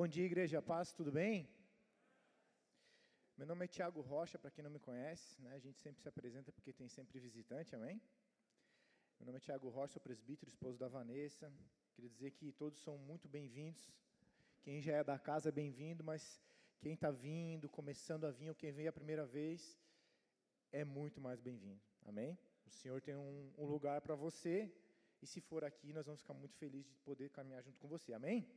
Bom dia, Igreja Paz, tudo bem? Meu nome é Tiago Rocha, para quem não me conhece, né? a gente sempre se apresenta porque tem sempre visitante, amém? Meu nome é Tiago Rocha, sou presbítero, esposo da Vanessa. Queria dizer que todos são muito bem-vindos. Quem já é da casa é bem-vindo, mas quem está vindo, começando a vir, ou quem veio a primeira vez, é muito mais bem-vindo, amém? O Senhor tem um, um lugar para você, e se for aqui, nós vamos ficar muito felizes de poder caminhar junto com você, amém?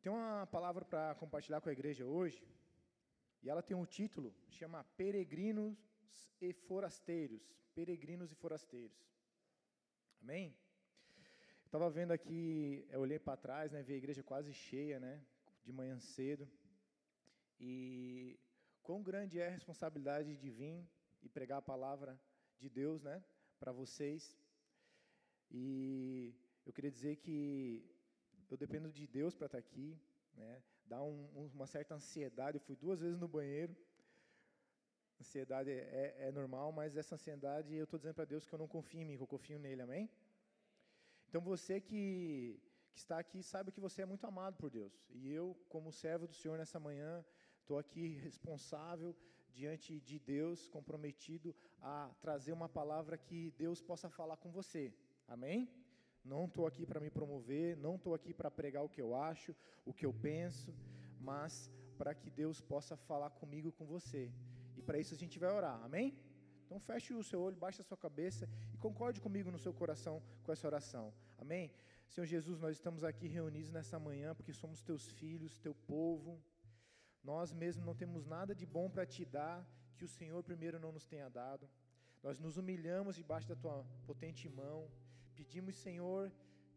Eu tenho uma palavra para compartilhar com a igreja hoje, e ela tem um título, chama Peregrinos e Forasteiros. Peregrinos e Forasteiros. Amém? Estava vendo aqui, eu olhei para trás, né, vi a igreja quase cheia, né, de manhã cedo. E quão grande é a responsabilidade de vir e pregar a palavra de Deus, né, para vocês. E eu queria dizer que eu dependo de Deus para estar aqui, né? Dá um, uma certa ansiedade. Eu fui duas vezes no banheiro. Ansiedade é, é, é normal, mas essa ansiedade eu estou dizendo para Deus que eu não confio em mim, que eu confio nele, amém? Então você que, que está aqui sabe que você é muito amado por Deus. E eu, como servo do Senhor nessa manhã, estou aqui responsável diante de Deus, comprometido a trazer uma palavra que Deus possa falar com você. Amém? Não estou aqui para me promover, não estou aqui para pregar o que eu acho, o que eu penso, mas para que Deus possa falar comigo com você. E para isso a gente vai orar, amém? Então feche o seu olho, baixe a sua cabeça e concorde comigo no seu coração com essa oração, amém? Senhor Jesus, nós estamos aqui reunidos nessa manhã porque somos teus filhos, teu povo. Nós mesmos não temos nada de bom para te dar que o Senhor primeiro não nos tenha dado. Nós nos humilhamos debaixo da tua potente mão. Pedimos, Senhor,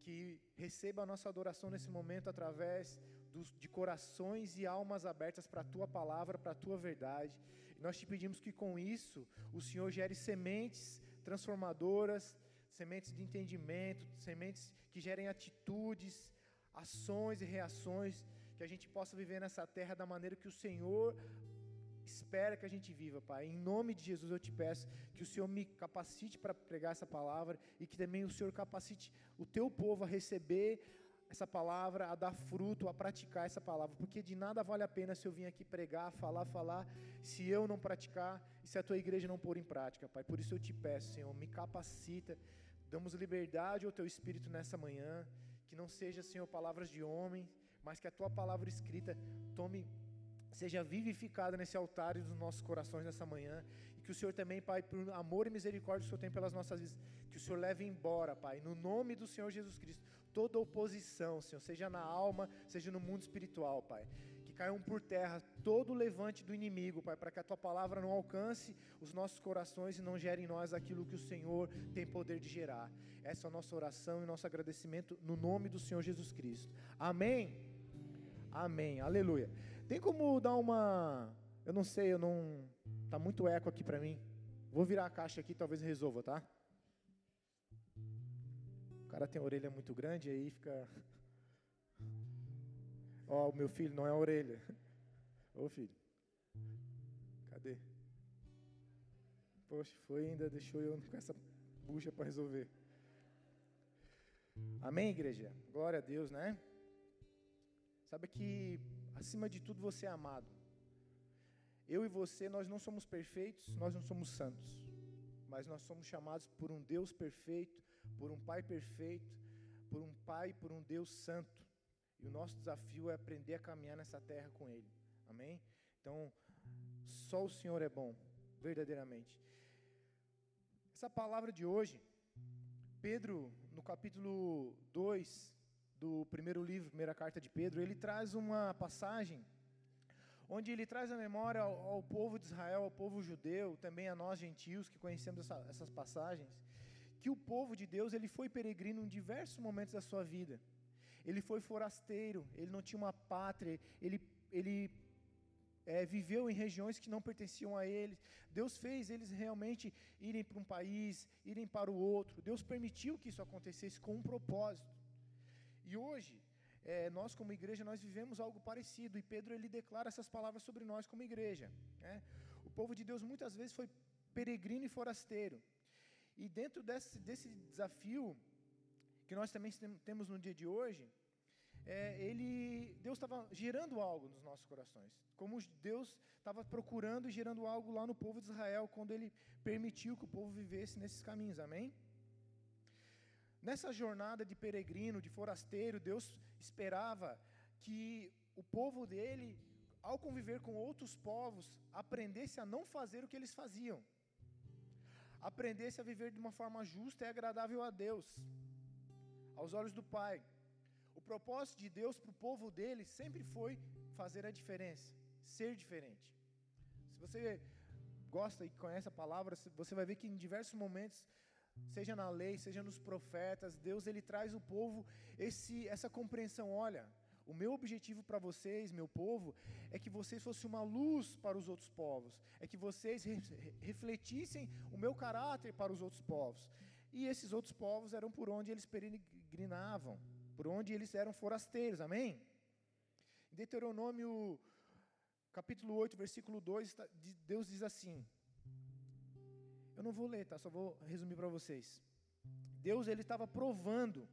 que receba a nossa adoração nesse momento através dos, de corações e almas abertas para a tua palavra, para a tua verdade. E nós te pedimos que com isso o Senhor gere sementes transformadoras, sementes de entendimento, sementes que gerem atitudes, ações e reações, que a gente possa viver nessa terra da maneira que o Senhor espera que a gente viva, Pai. Em nome de Jesus eu te peço que o Senhor me capacite para pregar essa palavra e que também o Senhor capacite o teu povo a receber essa palavra, a dar fruto, a praticar essa palavra, porque de nada vale a pena se eu vir aqui pregar, falar, falar, se eu não praticar e se a tua igreja não pôr em prática, Pai. Por isso eu te peço, Senhor, me capacita, damos liberdade ao teu espírito nessa manhã, que não seja, Senhor, palavras de homem, mas que a tua palavra escrita tome seja vivificada nesse altar dos nossos corações nessa manhã. E que o Senhor também, Pai, por amor e misericórdia que o Senhor tem pelas nossas vidas, que o Senhor leve embora, Pai, no nome do Senhor Jesus Cristo, toda oposição, Senhor, seja na alma, seja no mundo espiritual, Pai. Que caiam por terra todo o levante do inimigo, Pai, para que a tua palavra não alcance os nossos corações e não gere em nós aquilo que o Senhor tem poder de gerar. Essa é a nossa oração e nosso agradecimento no nome do Senhor Jesus Cristo. Amém. Amém. Aleluia. Tem como dar uma. Eu não sei, eu não. Tá muito eco aqui para mim. Vou virar a caixa aqui, talvez resolva, tá? O cara tem a orelha muito grande, aí fica. Ó, oh, o meu filho não é a orelha. Ô filho. Cadê? Poxa, foi ainda, deixou eu com essa bucha para resolver. Amém, igreja? Glória a Deus, né? Sabe que Acima de tudo, você é amado. Eu e você, nós não somos perfeitos, nós não somos santos. Mas nós somos chamados por um Deus perfeito, por um Pai perfeito, por um Pai, por um Deus santo. E o nosso desafio é aprender a caminhar nessa terra com Ele. Amém? Então, só o Senhor é bom, verdadeiramente. Essa palavra de hoje, Pedro, no capítulo 2, do primeiro livro, primeira carta de Pedro, ele traz uma passagem onde ele traz a memória ao, ao povo de Israel, ao povo judeu, também a nós gentios que conhecemos essa, essas passagens, que o povo de Deus ele foi peregrino em diversos momentos da sua vida. Ele foi forasteiro, ele não tinha uma pátria, ele, ele é, viveu em regiões que não pertenciam a ele. Deus fez eles realmente irem para um país, irem para o outro. Deus permitiu que isso acontecesse com um propósito. E hoje, é, nós como igreja, nós vivemos algo parecido, e Pedro ele declara essas palavras sobre nós como igreja. Né? O povo de Deus muitas vezes foi peregrino e forasteiro, e dentro desse, desse desafio, que nós também temos no dia de hoje, é, ele, Deus estava gerando algo nos nossos corações. Como Deus estava procurando e gerando algo lá no povo de Israel, quando Ele permitiu que o povo vivesse nesses caminhos, amém? Nessa jornada de peregrino, de forasteiro, Deus esperava que o povo dele, ao conviver com outros povos, aprendesse a não fazer o que eles faziam, aprendesse a viver de uma forma justa e agradável a Deus, aos olhos do Pai. O propósito de Deus para o povo dele sempre foi fazer a diferença, ser diferente. Se você gosta e conhece a palavra, você vai ver que em diversos momentos, seja na lei, seja nos profetas, Deus ele traz o povo esse essa compreensão, olha, o meu objetivo para vocês, meu povo, é que vocês fossem uma luz para os outros povos, é que vocês re refletissem o meu caráter para os outros povos. E esses outros povos eram por onde eles peregrinavam, por onde eles eram forasteiros, amém? Em Deuteronômio capítulo 8, versículo 2, Deus diz assim: Eu não vou ler, tá? Só vou resumir para vocês. Deus ele estava provando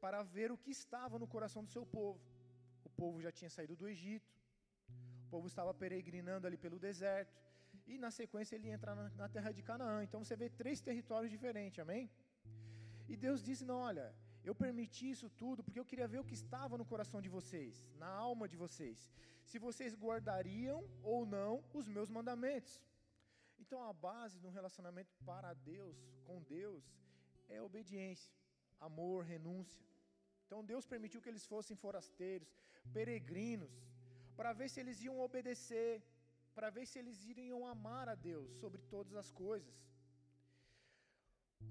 para ver o que estava no coração do seu povo. O povo já tinha saído do Egito, o povo estava peregrinando ali pelo deserto, e na sequência ele entra na, na terra de Canaã. Então você vê três territórios diferentes, amém? E Deus disse: Não, olha, eu permiti isso tudo porque eu queria ver o que estava no coração de vocês, na alma de vocês. Se vocês guardariam ou não os meus mandamentos. Então a base de um relacionamento para Deus, com Deus, é obediência, amor, renúncia. Então Deus permitiu que eles fossem forasteiros, peregrinos, para ver se eles iam obedecer, para ver se eles iriam amar a Deus sobre todas as coisas.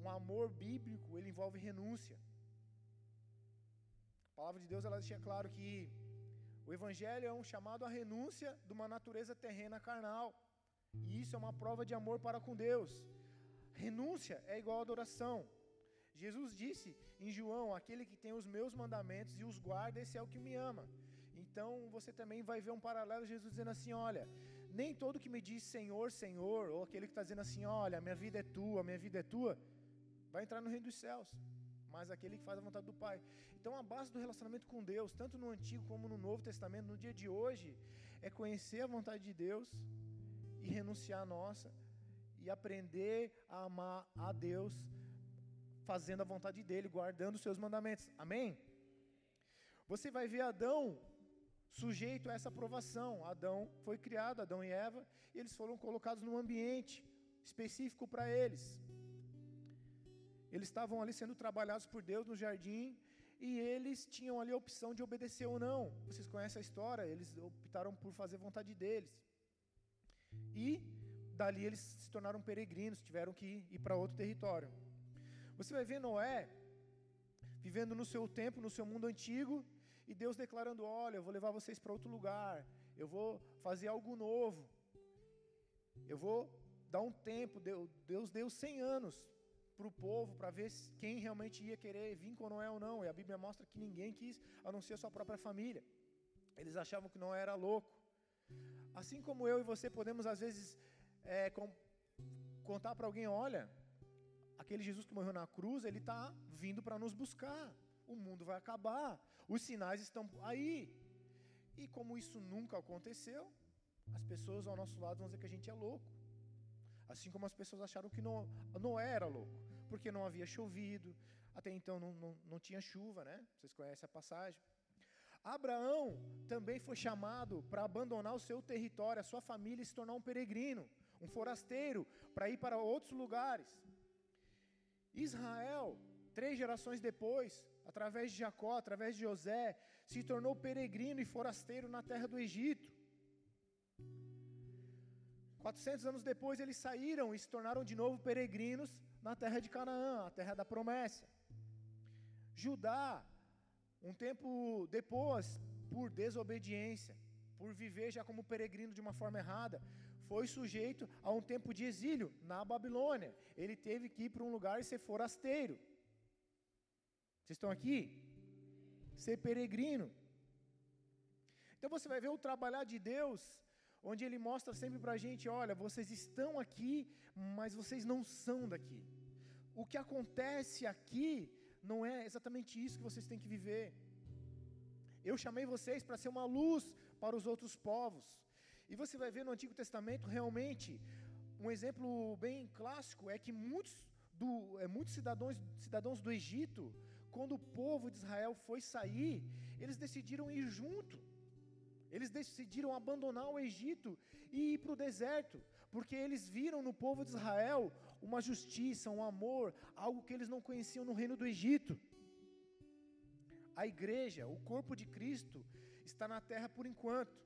Um amor bíblico, ele envolve renúncia. A palavra de Deus ela deixa claro que o evangelho é um chamado à renúncia de uma natureza terrena carnal. E isso é uma prova de amor para com Deus. Renúncia é igual adoração. Jesus disse em João: Aquele que tem os meus mandamentos e os guarda, esse é o que me ama. Então você também vai ver um paralelo, Jesus dizendo assim: Olha, nem todo que me diz Senhor, Senhor, ou aquele que está dizendo assim: Olha, minha vida é tua, minha vida é tua, vai entrar no reino dos céus mas aquele que faz a vontade do Pai. Então, a base do relacionamento com Deus, tanto no Antigo como no Novo Testamento, no dia de hoje, é conhecer a vontade de Deus e renunciar à nossa, e aprender a amar a Deus, fazendo a vontade dEle, guardando os seus mandamentos. Amém? Você vai ver Adão sujeito a essa aprovação. Adão foi criado, Adão e Eva, e eles foram colocados num ambiente específico para eles. Eles estavam ali sendo trabalhados por Deus no jardim e eles tinham ali a opção de obedecer ou não. Vocês conhecem a história? Eles optaram por fazer vontade deles. E dali eles se tornaram peregrinos, tiveram que ir para outro território. Você vai ver Noé vivendo no seu tempo, no seu mundo antigo, e Deus declarando: Olha, eu vou levar vocês para outro lugar, eu vou fazer algo novo, eu vou dar um tempo. Deus deu 100 anos para o povo para ver quem realmente ia querer vir com Noé ou não. E a Bíblia mostra que ninguém quis, a não ser a sua própria família. Eles achavam que Noé era louco. Assim como eu e você podemos, às vezes, é, com, contar para alguém: olha, aquele Jesus que morreu na cruz, ele está vindo para nos buscar. O mundo vai acabar. Os sinais estão aí. E como isso nunca aconteceu, as pessoas ao nosso lado vão dizer que a gente é louco. Assim como as pessoas acharam que Noé era louco porque não havia chovido, até então não, não, não tinha chuva, né? Vocês conhecem a passagem. Abraão também foi chamado para abandonar o seu território, a sua família e se tornar um peregrino, um forasteiro, para ir para outros lugares. Israel, três gerações depois, através de Jacó, através de José, se tornou peregrino e forasteiro na terra do Egito. 400 anos depois, eles saíram e se tornaram de novo peregrinos na terra de Canaã, a terra da promessa. Judá, um tempo depois, por desobediência, por viver já como peregrino de uma forma errada, foi sujeito a um tempo de exílio na Babilônia. Ele teve que ir para um lugar e ser forasteiro. Vocês estão aqui? Ser peregrino. Então você vai ver o trabalhar de Deus, onde Ele mostra sempre para a gente: olha, vocês estão aqui, mas vocês não são daqui o que acontece aqui não é exatamente isso que vocês têm que viver. Eu chamei vocês para ser uma luz para os outros povos. E você vai ver no Antigo Testamento realmente um exemplo bem clássico é que muitos, do, é, muitos cidadãos, cidadãos do Egito, quando o povo de Israel foi sair, eles decidiram ir junto. Eles decidiram abandonar o Egito e ir para o deserto, porque eles viram no povo de Israel uma justiça, um amor, algo que eles não conheciam no reino do Egito. A igreja, o corpo de Cristo, está na terra por enquanto.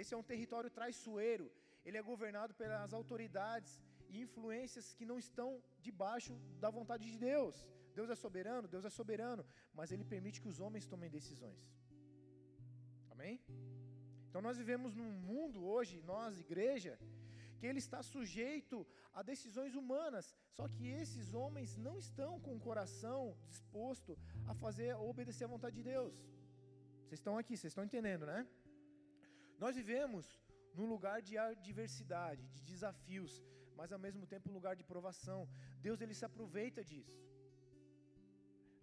Esse é um território traiçoeiro, ele é governado pelas autoridades e influências que não estão debaixo da vontade de Deus. Deus é soberano, Deus é soberano, mas ele permite que os homens tomem decisões. Amém? Então nós vivemos num mundo hoje, nós, igreja, que ele está sujeito a decisões humanas. Só que esses homens não estão com o coração disposto a fazer, a obedecer à vontade de Deus. Vocês estão aqui, vocês estão entendendo, né? Nós vivemos num lugar de adversidade, de desafios, mas ao mesmo tempo um lugar de provação. Deus ele se aproveita disso.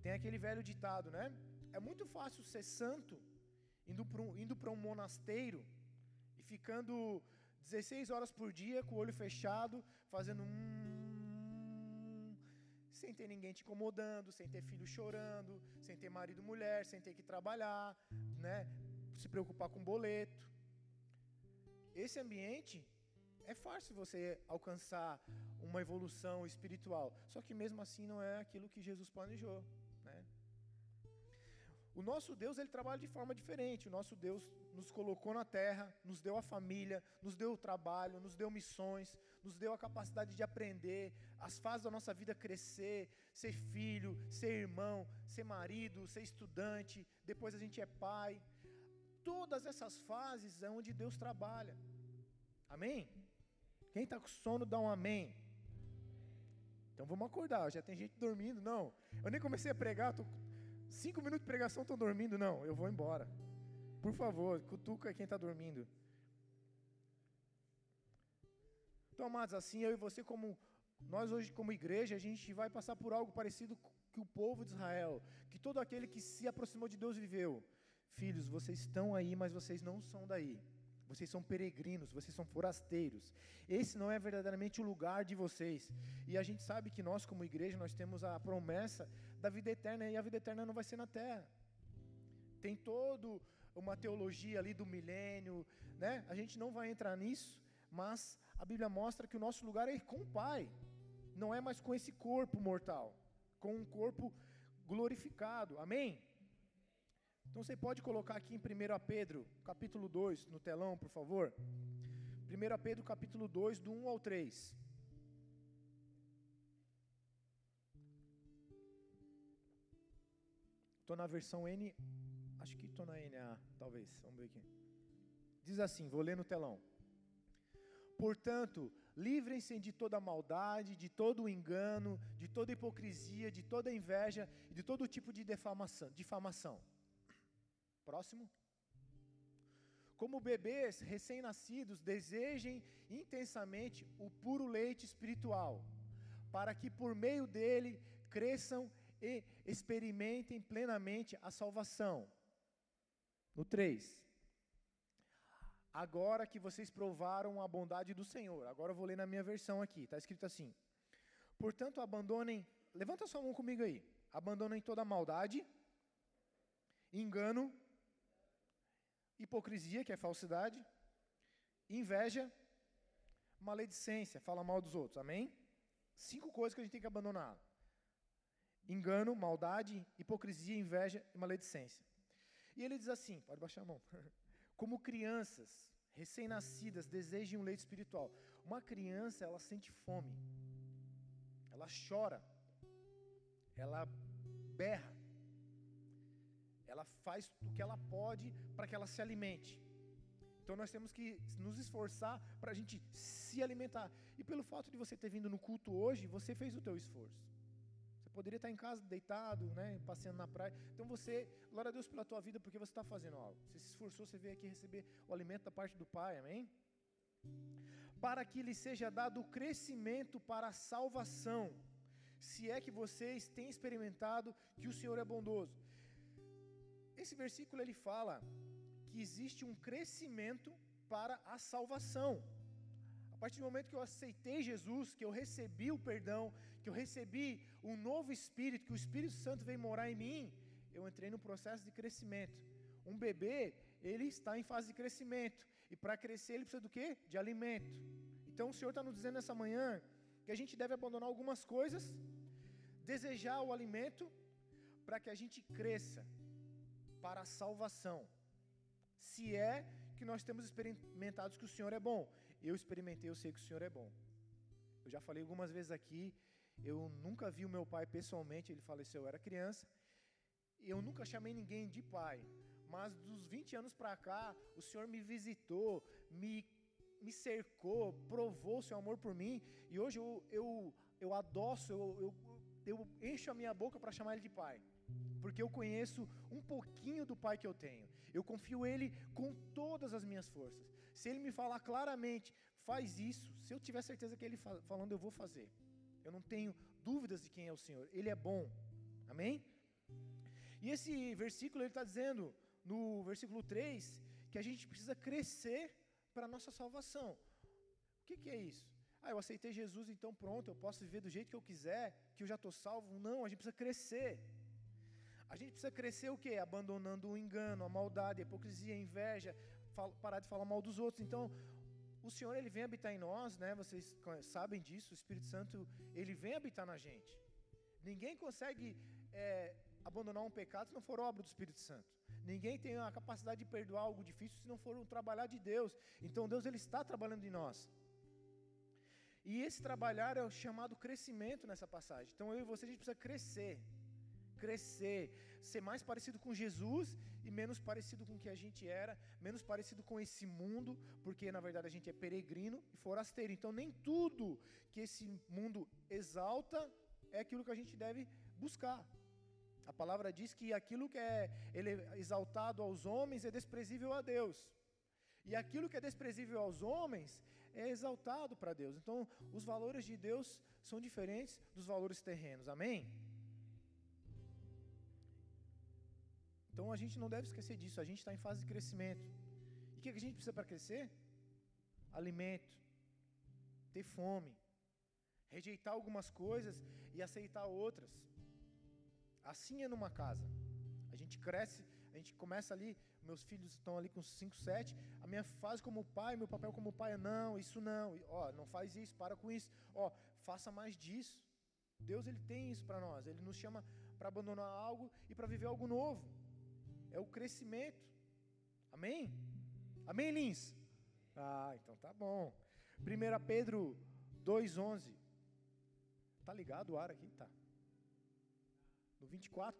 Tem aquele velho ditado, né? É muito fácil ser santo indo para um, indo um monasteiro e ficando 16 horas por dia com o olho fechado, fazendo um. sem ter ninguém te incomodando, sem ter filho chorando, sem ter marido mulher, sem ter que trabalhar, né? se preocupar com boleto. Esse ambiente é fácil você alcançar uma evolução espiritual, só que mesmo assim não é aquilo que Jesus planejou. O nosso Deus, ele trabalha de forma diferente. O nosso Deus nos colocou na terra, nos deu a família, nos deu o trabalho, nos deu missões, nos deu a capacidade de aprender, as fases da nossa vida crescer, ser filho, ser irmão, ser marido, ser estudante, depois a gente é pai. Todas essas fases é onde Deus trabalha. Amém? Quem está com sono, dá um amém. Então vamos acordar. Já tem gente dormindo. Não, eu nem comecei a pregar, estou Cinco minutos de pregação estão dormindo? Não, eu vou embora. Por favor, cutuca quem está dormindo. Então, amados, assim eu e você, como nós hoje, como igreja, a gente vai passar por algo parecido que o povo de Israel, que todo aquele que se aproximou de Deus viveu. Filhos, vocês estão aí, mas vocês não são daí. Vocês são peregrinos, vocês são forasteiros. Esse não é verdadeiramente o lugar de vocês. E a gente sabe que nós, como igreja, nós temos a promessa da vida eterna e a vida eterna não vai ser na terra. Tem todo uma teologia ali do milênio, né? A gente não vai entrar nisso, mas a Bíblia mostra que o nosso lugar é com o Pai. Não é mais com esse corpo mortal, com um corpo glorificado. Amém? Então você pode colocar aqui em 1 Pedro, capítulo 2, no telão, por favor. 1 Pedro, capítulo 2, do 1 ao 3. Estou na versão N, acho que estou na NA, talvez, vamos ver aqui. Diz assim, vou ler no telão. Portanto, livrem-se de toda maldade, de todo engano, de toda hipocrisia, de toda inveja e de todo tipo de defamação. difamação. Próximo. Como bebês recém-nascidos, desejem intensamente o puro leite espiritual, para que por meio dele cresçam e experimentem plenamente a salvação. No 3. Agora que vocês provaram a bondade do Senhor, agora eu vou ler na minha versão aqui, está escrito assim: Portanto, abandonem, levanta sua mão comigo aí, abandonem toda maldade, engano, hipocrisia, que é falsidade, inveja, maledicência, fala mal dos outros, amém? Cinco coisas que a gente tem que abandonar: engano, maldade, hipocrisia, inveja e maledicência. E ele diz assim: pode baixar a mão. Como crianças recém-nascidas desejem um leite espiritual. Uma criança, ela sente fome, ela chora, ela berra, ela faz o que ela pode para que ela se alimente. Então nós temos que nos esforçar para a gente se alimentar. E pelo fato de você ter vindo no culto hoje, você fez o teu esforço. Poderia estar em casa deitado, né, passeando na praia. Então você, glória a Deus pela tua vida, porque você está fazendo algo. Você se esforçou, você veio aqui receber o alimento da parte do Pai, amém? Para que lhe seja dado o crescimento para a salvação, se é que vocês têm experimentado que o Senhor é bondoso. esse versículo ele fala que existe um crescimento para a salvação. A partir do momento que eu aceitei Jesus, que eu recebi o perdão, que eu recebi um novo Espírito, que o Espírito Santo veio morar em mim, eu entrei no processo de crescimento. Um bebê, ele está em fase de crescimento. E para crescer, ele precisa do quê? De alimento. Então o Senhor está nos dizendo nessa manhã que a gente deve abandonar algumas coisas, desejar o alimento, para que a gente cresça para a salvação. Se é que nós temos experimentado que o Senhor é bom. Eu experimentei, eu sei que o Senhor é bom. Eu já falei algumas vezes aqui, eu nunca vi o meu pai pessoalmente, ele faleceu, eu era criança. Eu nunca chamei ninguém de pai, mas dos 20 anos para cá, o Senhor me visitou, me, me cercou, provou o seu amor por mim, e hoje eu, eu, eu adoço, eu, eu, eu encho a minha boca para chamar ele de pai porque eu conheço um pouquinho do Pai que eu tenho. Eu confio Ele com todas as minhas forças. Se Ele me falar claramente, faz isso, se eu tiver certeza que Ele falando, eu vou fazer. Eu não tenho dúvidas de quem é o Senhor. Ele é bom. Amém? E esse versículo ele está dizendo, no versículo 3, que a gente precisa crescer para a nossa salvação. O que, que é isso? Ah, eu aceitei Jesus, então pronto, eu posso viver do jeito que eu quiser, que eu já estou salvo. Não, a gente precisa crescer. A gente precisa crescer o quê? Abandonando o engano, a maldade, a hipocrisia, a inveja, parar de falar mal dos outros. Então, o Senhor ele vem habitar em nós, né? Vocês sabem disso. O Espírito Santo ele vem habitar na gente. Ninguém consegue é, abandonar um pecado se não for obra do Espírito Santo. Ninguém tem a capacidade de perdoar algo difícil se não for um trabalhar de Deus. Então Deus ele está trabalhando em nós. E esse trabalhar é o chamado crescimento nessa passagem. Então eu e você a gente precisa crescer crescer, ser mais parecido com Jesus e menos parecido com o que a gente era, menos parecido com esse mundo, porque na verdade a gente é peregrino e forasteiro. Então nem tudo que esse mundo exalta é aquilo que a gente deve buscar. A palavra diz que aquilo que é é exaltado aos homens é desprezível a Deus. E aquilo que é desprezível aos homens é exaltado para Deus. Então, os valores de Deus são diferentes dos valores terrenos. Amém? Então a gente não deve esquecer disso, a gente está em fase de crescimento. E o que, a gente precisa para crescer? Alimento, ter fome, rejeitar algumas coisas e aceitar outras. Assim é numa casa. A gente cresce, a gente começa ali, meus filhos estão ali com 5, 7. A minha fase como pai, meu papel como pai é não, isso não. Ó, não faz isso, para com isso. Ó, faça mais disso. Deus ele tem isso para nós. Ele nos chama para abandonar algo e para viver algo novo é o crescimento. Amém? Amém, Lins? Ah, então tá bom. 1 Pedro 2,11. Tá ligado o ar aqui? Tá. No 24.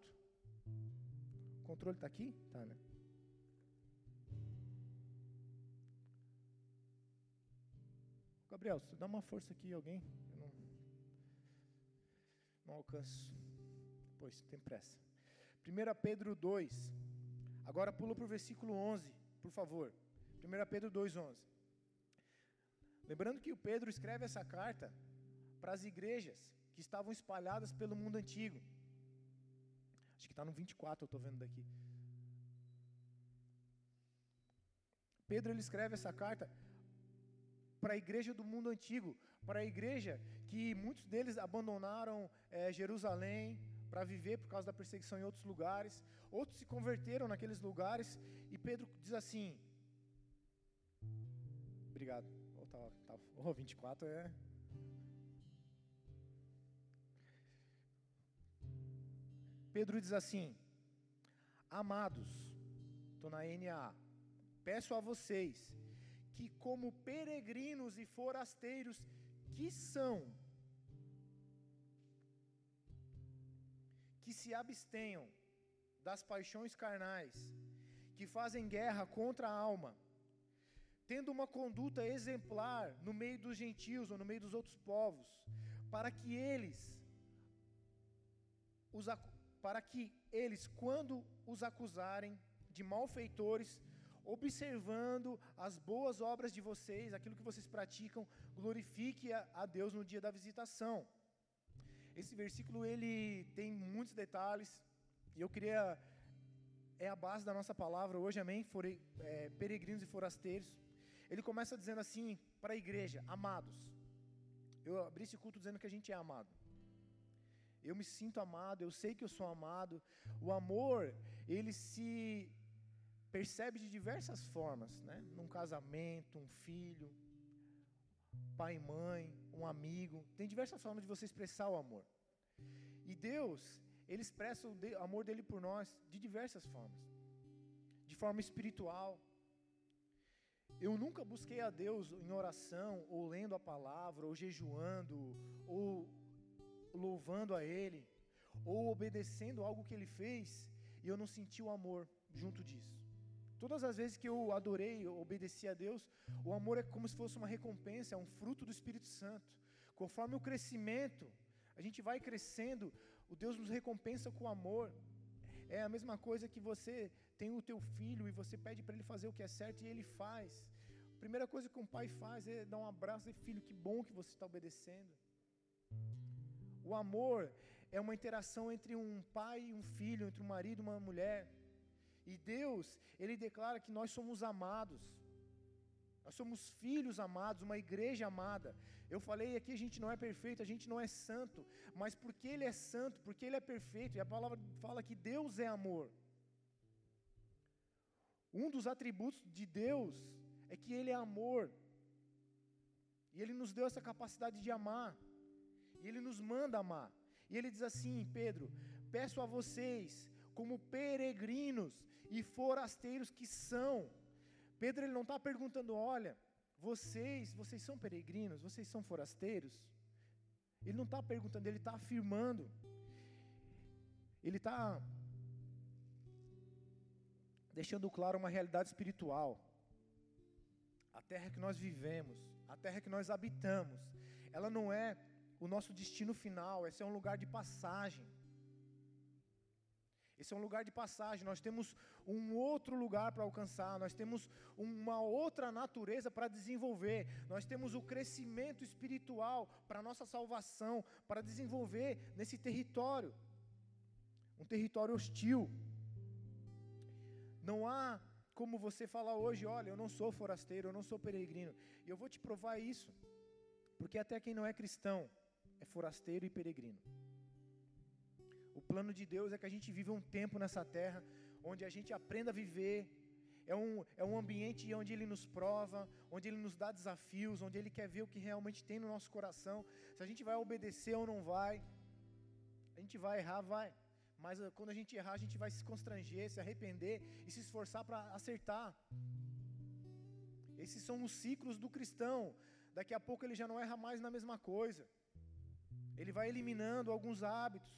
O controle tá aqui? Tá, né? Gabriel, dá uma força aqui, alguém? Eu não, não alcanço. Pois, tem pressa. 1 Pedro 2. Agora pula para o versículo 11, por favor. 1 Pedro 2,11. Lembrando que o Pedro escreve essa carta para as igrejas que estavam espalhadas pelo mundo antigo. Acho que está no 24, eu estou vendo daqui. Pedro ele escreve essa carta para a igreja do mundo antigo, para a igreja que muitos deles abandonaram é, Jerusalém, para viver por causa da perseguição em outros lugares. Outros se converteram naqueles lugares. E Pedro diz assim: Obrigado. Oh, tá, tá, oh, 24 é. Pedro diz assim: Amados, estou na NA, peço a vocês que, como peregrinos e forasteiros que são, que se abstenham das paixões carnais, que fazem guerra contra a alma, tendo uma conduta exemplar no meio dos gentios ou no meio dos outros povos, para que eles os, para que eles, quando os acusarem de malfeitores, observando as boas obras de vocês, aquilo que vocês praticam, glorifique a, a Deus no dia da visitação. Esse versículo ele tem muitos detalhes e eu queria é a base da nossa palavra hoje, amém? Fore, é, peregrinos e forasteiros. Ele começa dizendo assim para a igreja: Amados. Eu abri esse culto dizendo que a gente é amado. Eu me sinto amado, eu sei que eu sou amado. O amor, ele se percebe de diversas formas, né? Num casamento, um filho, pai e mãe, um amigo. Tem diversas formas de você expressar o amor. E Deus, Ele expressa o amor dele por nós de diversas formas. De forma espiritual. Eu nunca busquei a Deus em oração, ou lendo a palavra, ou jejuando, ou louvando a Ele, ou obedecendo algo que Ele fez, e eu não senti o amor junto disso. Todas as vezes que eu adorei, eu obedeci a Deus, o amor é como se fosse uma recompensa, é um fruto do Espírito Santo. Conforme o crescimento, a gente vai crescendo, o Deus nos recompensa com amor. É a mesma coisa que você tem o teu filho e você pede para ele fazer o que é certo e ele faz. A primeira coisa que um pai faz é dar um abraço e filho, que bom que você está obedecendo. O amor é uma interação entre um pai e um filho, entre um marido e uma mulher. E Deus, Ele declara que nós somos amados. Nós somos filhos amados, uma igreja amada. Eu falei aqui, a gente não é perfeito, a gente não é santo, mas porque Ele é santo, porque Ele é perfeito, e a palavra fala que Deus é amor. Um dos atributos de Deus é que Ele é amor, e Ele nos deu essa capacidade de amar, e Ele nos manda amar. E Ele diz assim, Pedro: Peço a vocês, como peregrinos, e forasteiros que são. Pedro ele não está perguntando, olha, vocês, vocês são peregrinos, vocês são forasteiros. Ele não está perguntando, ele está afirmando. Ele está deixando claro uma realidade espiritual. A terra que nós vivemos, a terra que nós habitamos, ela não é o nosso destino final, esse é um lugar de passagem. Esse é um lugar de passagem. Nós temos um outro lugar para alcançar. Nós temos uma outra natureza para desenvolver. Nós temos o crescimento espiritual para nossa salvação, para desenvolver nesse território. Um território hostil. Não há como você falar hoje, olha, eu não sou forasteiro, eu não sou peregrino. E eu vou te provar isso. Porque até quem não é cristão é forasteiro e peregrino. Plano de Deus é que a gente viva um tempo nessa terra onde a gente aprenda a viver. É um, é um ambiente onde Ele nos prova, onde Ele nos dá desafios, onde Ele quer ver o que realmente tem no nosso coração. Se a gente vai obedecer ou não vai. A gente vai errar, vai. Mas uh, quando a gente errar, a gente vai se constranger, se arrepender e se esforçar para acertar. Esses são os ciclos do cristão. Daqui a pouco ele já não erra mais na mesma coisa. Ele vai eliminando alguns hábitos.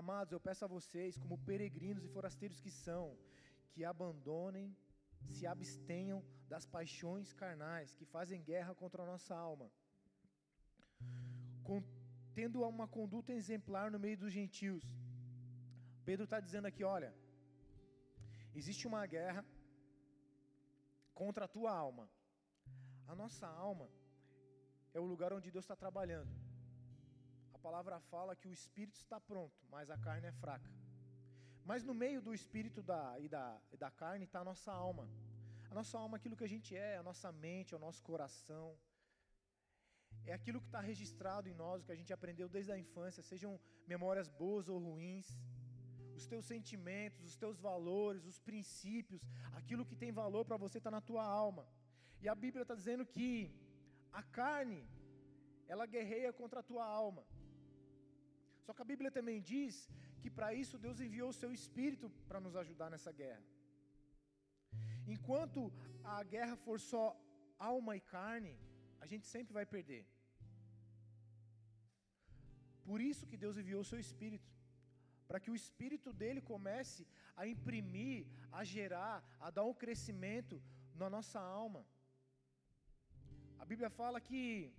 Amados, eu peço a vocês, como peregrinos e forasteiros que são, que abandonem, se abstenham das paixões carnais que fazem guerra contra a nossa alma, Com, tendo uma conduta exemplar no meio dos gentios. Pedro está dizendo aqui: olha, existe uma guerra contra a tua alma. A nossa alma é o lugar onde Deus está trabalhando palavra fala que o espírito está pronto, mas a carne é fraca. Mas no meio do espírito da, e, da, da carne está a nossa alma. A nossa alma é aquilo que a gente é, a nossa mente, o nosso coração. É aquilo que está registrado em nós, o que a gente aprendeu desde a infância, sejam memórias boas ou ruins. Os teus sentimentos, os teus valores, os princípios, aquilo que tem valor para você está na tua alma. E a Bíblia está dizendo que a carne, ela guerreia contra a tua alma. Só que a Bíblia também diz que para isso Deus enviou o seu Espírito para nos ajudar nessa guerra. Enquanto a guerra for só alma e carne, a gente sempre vai perder. Por isso que Deus enviou o seu Espírito, para que o Espírito dele comece a imprimir, a gerar, a dar um crescimento na nossa alma. A Bíblia fala que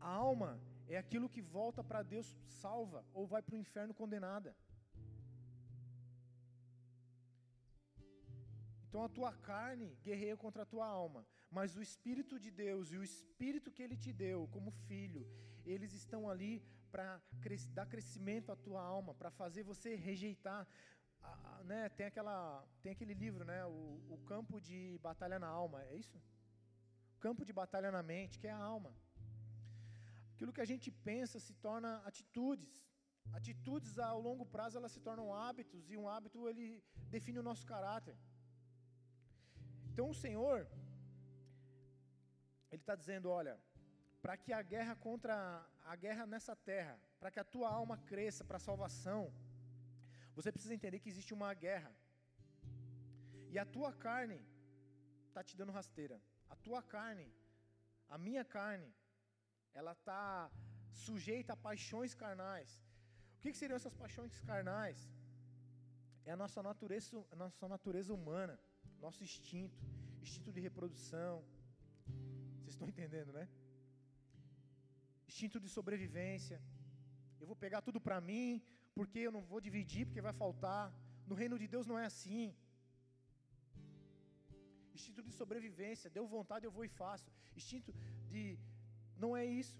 a alma é aquilo que volta para Deus salva ou vai para o inferno condenada. Então a tua carne guerreia contra a tua alma, mas o Espírito de Deus e o Espírito que Ele te deu como filho, eles estão ali para dar crescimento à tua alma, para fazer você rejeitar. A, a, né, tem, aquela, tem aquele livro, né, o, o Campo de Batalha na Alma, é isso? Campo de Batalha na Mente, que é a alma. Aquilo que a gente pensa se torna atitudes. Atitudes ao longo prazo elas se tornam hábitos e um hábito ele define o nosso caráter. Então o Senhor ele está dizendo, olha, para que a guerra contra a guerra nessa terra, para que a tua alma cresça para a salvação, você precisa entender que existe uma guerra. E a tua carne está te dando rasteira. A tua carne, a minha carne, ela está sujeita a paixões carnais. O que, que seriam essas paixões carnais? É a nossa natureza, a nossa natureza humana, nosso instinto, instinto de reprodução. Vocês estão entendendo, né? Instinto de sobrevivência. Eu vou pegar tudo para mim, porque eu não vou dividir, porque vai faltar. No reino de Deus não é assim. Instinto de sobrevivência, deu vontade, eu vou e faço. Instinto de. Não é isso.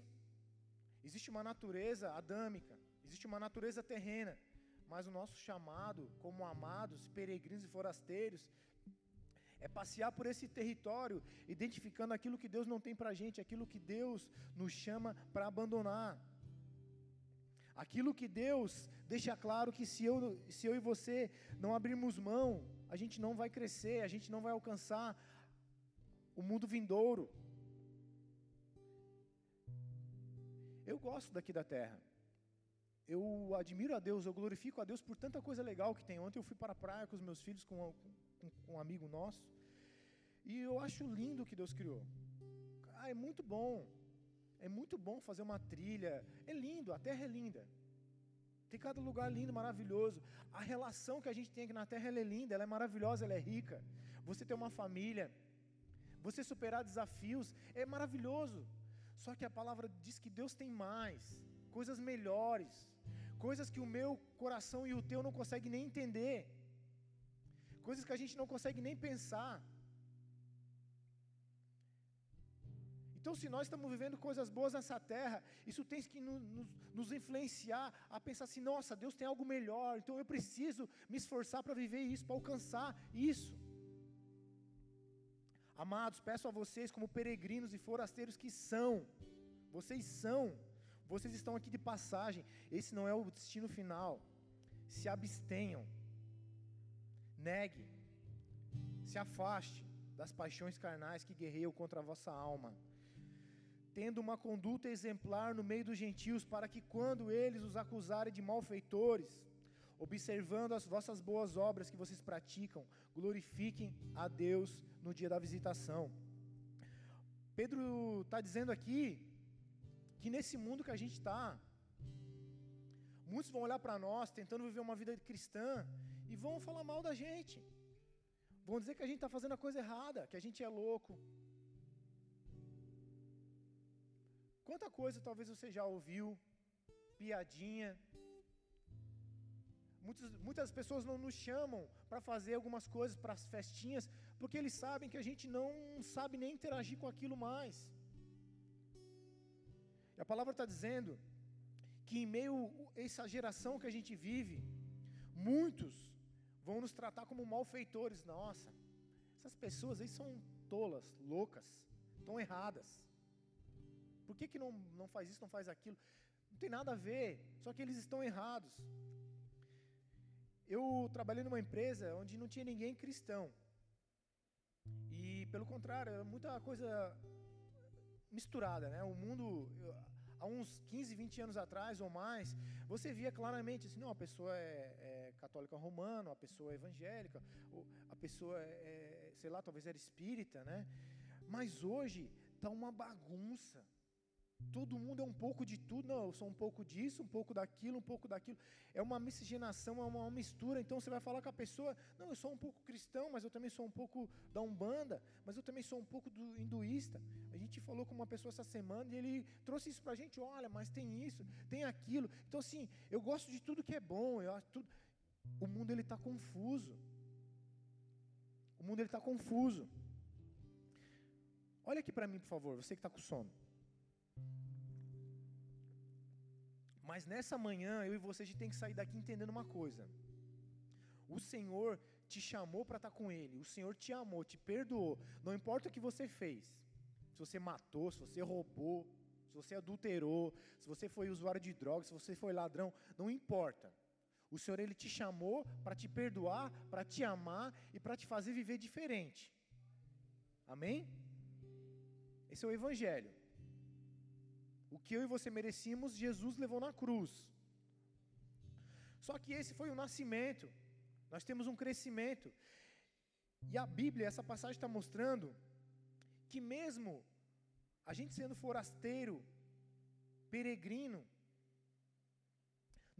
Existe uma natureza adâmica, existe uma natureza terrena, mas o nosso chamado, como amados, peregrinos e forasteiros, é passear por esse território, identificando aquilo que Deus não tem para a gente, aquilo que Deus nos chama para abandonar. Aquilo que Deus deixa claro que se eu, se eu e você não abrirmos mão, a gente não vai crescer, a gente não vai alcançar o mundo vindouro. Eu gosto daqui da terra. Eu admiro a Deus, eu glorifico a Deus por tanta coisa legal que tem. Ontem eu fui para a praia com os meus filhos, com, com, com um amigo nosso. E eu acho lindo o que Deus criou. Ah, é muito bom. É muito bom fazer uma trilha. É lindo, a terra é linda. Tem cada lugar lindo, maravilhoso. A relação que a gente tem aqui na terra é linda, ela é maravilhosa, ela é rica. Você ter uma família, você superar desafios, é maravilhoso. Só que a palavra diz que Deus tem mais, coisas melhores, coisas que o meu coração e o teu não conseguem nem entender, coisas que a gente não consegue nem pensar. Então, se nós estamos vivendo coisas boas nessa terra, isso tem que nos, nos, influenciar a pensar assim: nossa, Deus tem algo melhor, então eu preciso me esforçar para viver isso, para alcançar isso. Amados, peço a vocês, como peregrinos e forasteiros que são, vocês são, vocês estão aqui de passagem, esse não é o destino final. Se abstenham, negue, se afaste das paixões carnais que guerreiam contra a vossa alma tendo uma conduta exemplar no meio dos gentios, para que quando eles os acusarem de malfeitores, observando as vossas boas obras que vocês praticam, glorifiquem a Deus no dia da visitação. Pedro está dizendo aqui que nesse mundo que a gente está, muitos vão olhar para nós tentando viver uma vida cristã e vão falar mal da gente, vão dizer que a gente está fazendo a coisa errada, que a gente é louco, Quanta coisa talvez você já ouviu, piadinha. Muitas, muitas pessoas não nos chamam para fazer algumas coisas, para as festinhas, porque eles sabem que a gente não sabe nem interagir com aquilo mais. E a palavra está dizendo que em meio a essa geração que a gente vive, muitos vão nos tratar como malfeitores. Nossa, essas pessoas aí são tolas, loucas, estão erradas. Por que, que não, não faz isso, não faz aquilo? Não tem nada a ver, só que eles estão errados. Eu trabalhei numa empresa onde não tinha ninguém cristão. Pelo contrário, é muita coisa misturada, né? O mundo, há uns 15, 20 anos atrás ou mais, você via claramente assim, não, a pessoa é, é católica romana, a pessoa é evangélica, a pessoa é, é, sei lá, talvez era espírita, né? Mas hoje está uma bagunça. Todo mundo é um pouco de tudo, não, eu sou um pouco disso, um pouco daquilo, um pouco daquilo. É uma miscigenação, é uma, mistura. Então você vai falar com a pessoa, não, eu sou um pouco cristão, mas eu também sou um pouco da Umbanda, mas eu também sou um pouco do hinduísta. A gente falou com uma pessoa essa semana e ele trouxe isso para a gente, olha, mas tem isso, tem aquilo. Então assim, eu gosto de tudo que é bom, eu acho tudo. O mundo ele está confuso. O mundo ele está confuso. Olha aqui para mim, por favor, você que está com sono. Mas nessa manhã, eu e você, a gente tem que sair daqui entendendo uma coisa. O Senhor te chamou para estar tá com Ele. O Senhor te amou, te perdoou. Não importa o que você fez. Se você matou, se você roubou, se você adulterou, se você foi usuário de drogas, se você foi ladrão, não importa. O Senhor ele te chamou para te perdoar, para te amar e para te fazer viver diferente. Amém? Esse é o evangelho. O que eu e você merecíamos, Jesus levou na cruz. Só que esse foi o nascimento. Nós temos um crescimento. E a Bíblia, essa passagem está mostrando que mesmo a gente sendo forasteiro, peregrino,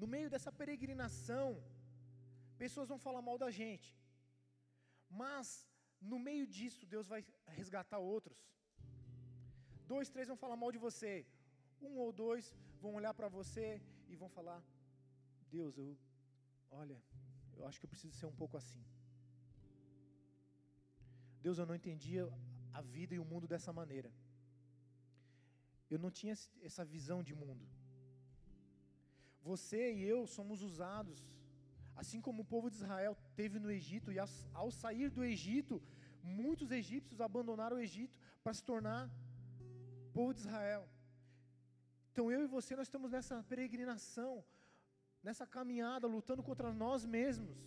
no meio dessa peregrinação, pessoas vão falar mal da gente. Mas no meio disso, Deus vai resgatar outros. Dois, três vão falar mal de você. Um ou dois vão olhar para você e vão falar: Deus, eu, olha, eu acho que eu preciso ser um pouco assim. Deus, eu não entendia a vida e o mundo dessa maneira. Eu não tinha essa visão de mundo. Você e eu somos usados, assim como o povo de Israel teve no Egito, e ao sair do Egito, muitos egípcios abandonaram o Egito para se tornar povo de Israel. Então eu e você, nós estamos nessa peregrinação, nessa caminhada, lutando contra nós mesmos,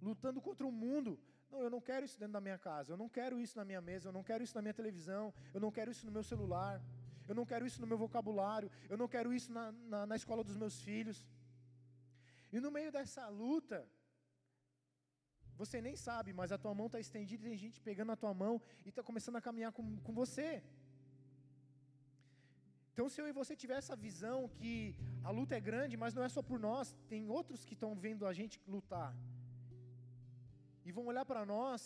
lutando contra o mundo. Não, eu não quero isso dentro da minha casa, eu não quero isso na minha mesa, eu não quero isso na minha televisão, eu não quero isso no meu celular, eu não quero isso no meu vocabulário, eu não quero isso na, na, na escola dos meus filhos. E no meio dessa luta, você nem sabe, mas a tua mão está estendida e tem gente pegando a tua mão e está começando a caminhar com, com você. Então, se eu e você tiver essa visão que a luta é grande, mas não é só por nós, tem outros que estão vendo a gente lutar. E vão olhar para nós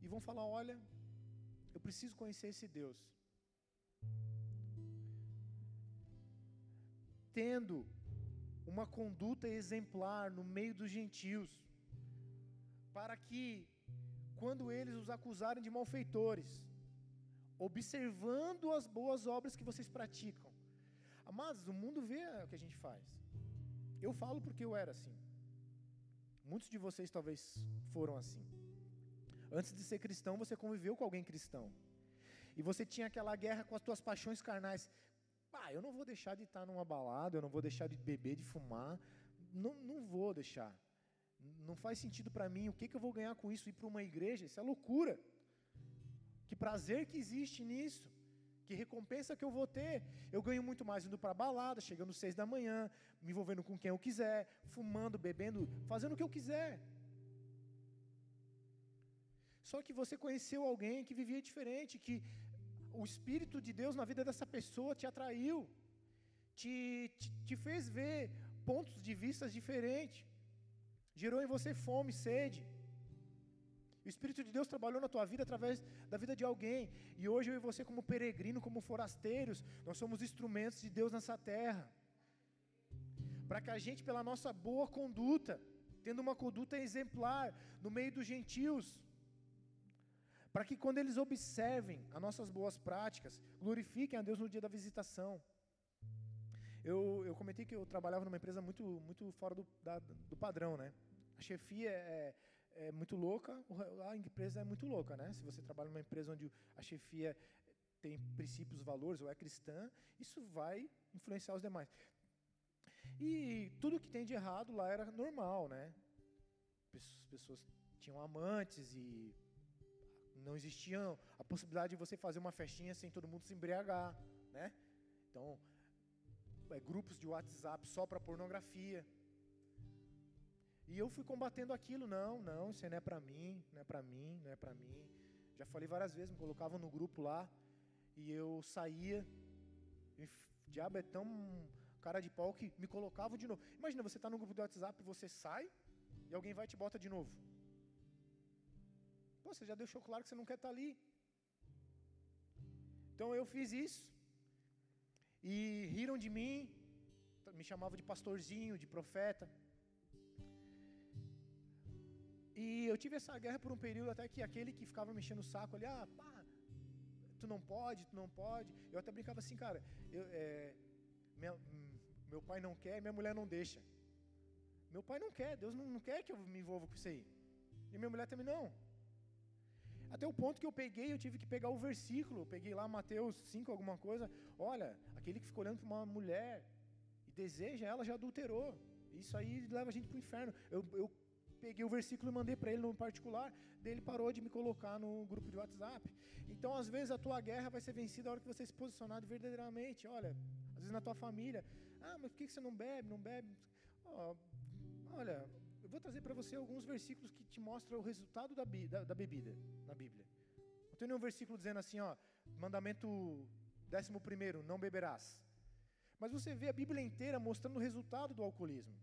e vão falar: olha, eu preciso conhecer esse Deus. Tendo uma conduta exemplar no meio dos gentios, para que, quando eles os acusarem de malfeitores, observando as boas obras que vocês praticam. Amados, o mundo vê o que a gente faz. Eu falo porque eu era assim. Muitos de vocês talvez foram assim. Antes de ser cristão, você conviveu com alguém cristão. E você tinha aquela guerra com as tuas paixões carnais. Pá, eu não vou deixar de estar numa balada, eu não vou deixar de beber, de fumar. Não, não vou deixar. Não faz sentido para mim. O que, que eu vou ganhar com isso? Ir para uma igreja? Isso é loucura. Que prazer que existe nisso. Que recompensa que eu vou ter. Eu ganho muito mais indo para balada, chegando às seis da manhã, me envolvendo com quem eu quiser, fumando, bebendo, fazendo o que eu quiser. Só que você conheceu alguém que vivia diferente, que o Espírito de Deus na vida dessa pessoa te atraiu, te, te, te fez ver pontos de vistas diferentes, gerou em você fome, sede. O Espírito de Deus trabalhou na tua vida através da vida de alguém. E hoje eu e você, como peregrino, como forasteiros, nós somos instrumentos de Deus nessa terra. Para que a gente, pela nossa boa conduta, tendo uma conduta exemplar no meio dos gentios, para que quando eles observem as nossas boas práticas, glorifiquem a Deus no dia da visitação. Eu, eu comentei que eu trabalhava numa empresa muito, muito fora do, da, do padrão, né? A chefia é, é muito louca, a empresa é muito louca, né? Se você trabalha numa empresa onde a chefia tem princípios, valores ou é cristã, isso vai influenciar os demais. E tudo que tem de errado lá era normal, né? As pessoas tinham amantes e não existia a possibilidade de você fazer uma festinha sem todo mundo se embriagar, né? Então, é, grupos de WhatsApp só para pornografia. E eu fui combatendo aquilo, não, não, isso não é para mim, não é para mim, não é para mim. Já falei várias vezes, me colocavam no grupo lá e eu saía. E o diabo é tão cara de pau que me colocava de novo. Imagina, você está no grupo do WhatsApp, você sai e alguém vai e te bota de novo. Pô, você já deixou claro que você não quer estar tá ali. Então eu fiz isso. E riram de mim, me chamavam de pastorzinho, de profeta. E eu tive essa guerra por um período até que aquele que ficava mexendo o saco ali, ah, pá, tu não pode, tu não pode. Eu até brincava assim, cara, eu, é, minha, meu pai não quer, minha mulher não deixa. Meu pai não quer, Deus não, não quer que eu me envolva com isso aí. E minha mulher também não. Até o ponto que eu peguei, eu tive que pegar o versículo, eu peguei lá Mateus 5, alguma coisa. Olha, aquele que fica olhando para uma mulher e deseja ela já adulterou. Isso aí leva a gente para o inferno. Eu, eu peguei o versículo e mandei para ele no particular, daí ele parou de me colocar no grupo de WhatsApp. Então, às vezes, a tua guerra vai ser vencida na hora que você se posicionar verdadeiramente. Olha, às vezes na tua família, ah, mas por que você não bebe, não bebe? Oh, olha, eu vou trazer para você alguns versículos que te mostram o resultado da, da, da bebida na Bíblia. Não tem nenhum versículo dizendo assim, ó, mandamento décimo primeiro, não beberás. Mas você vê a Bíblia inteira mostrando o resultado do alcoolismo.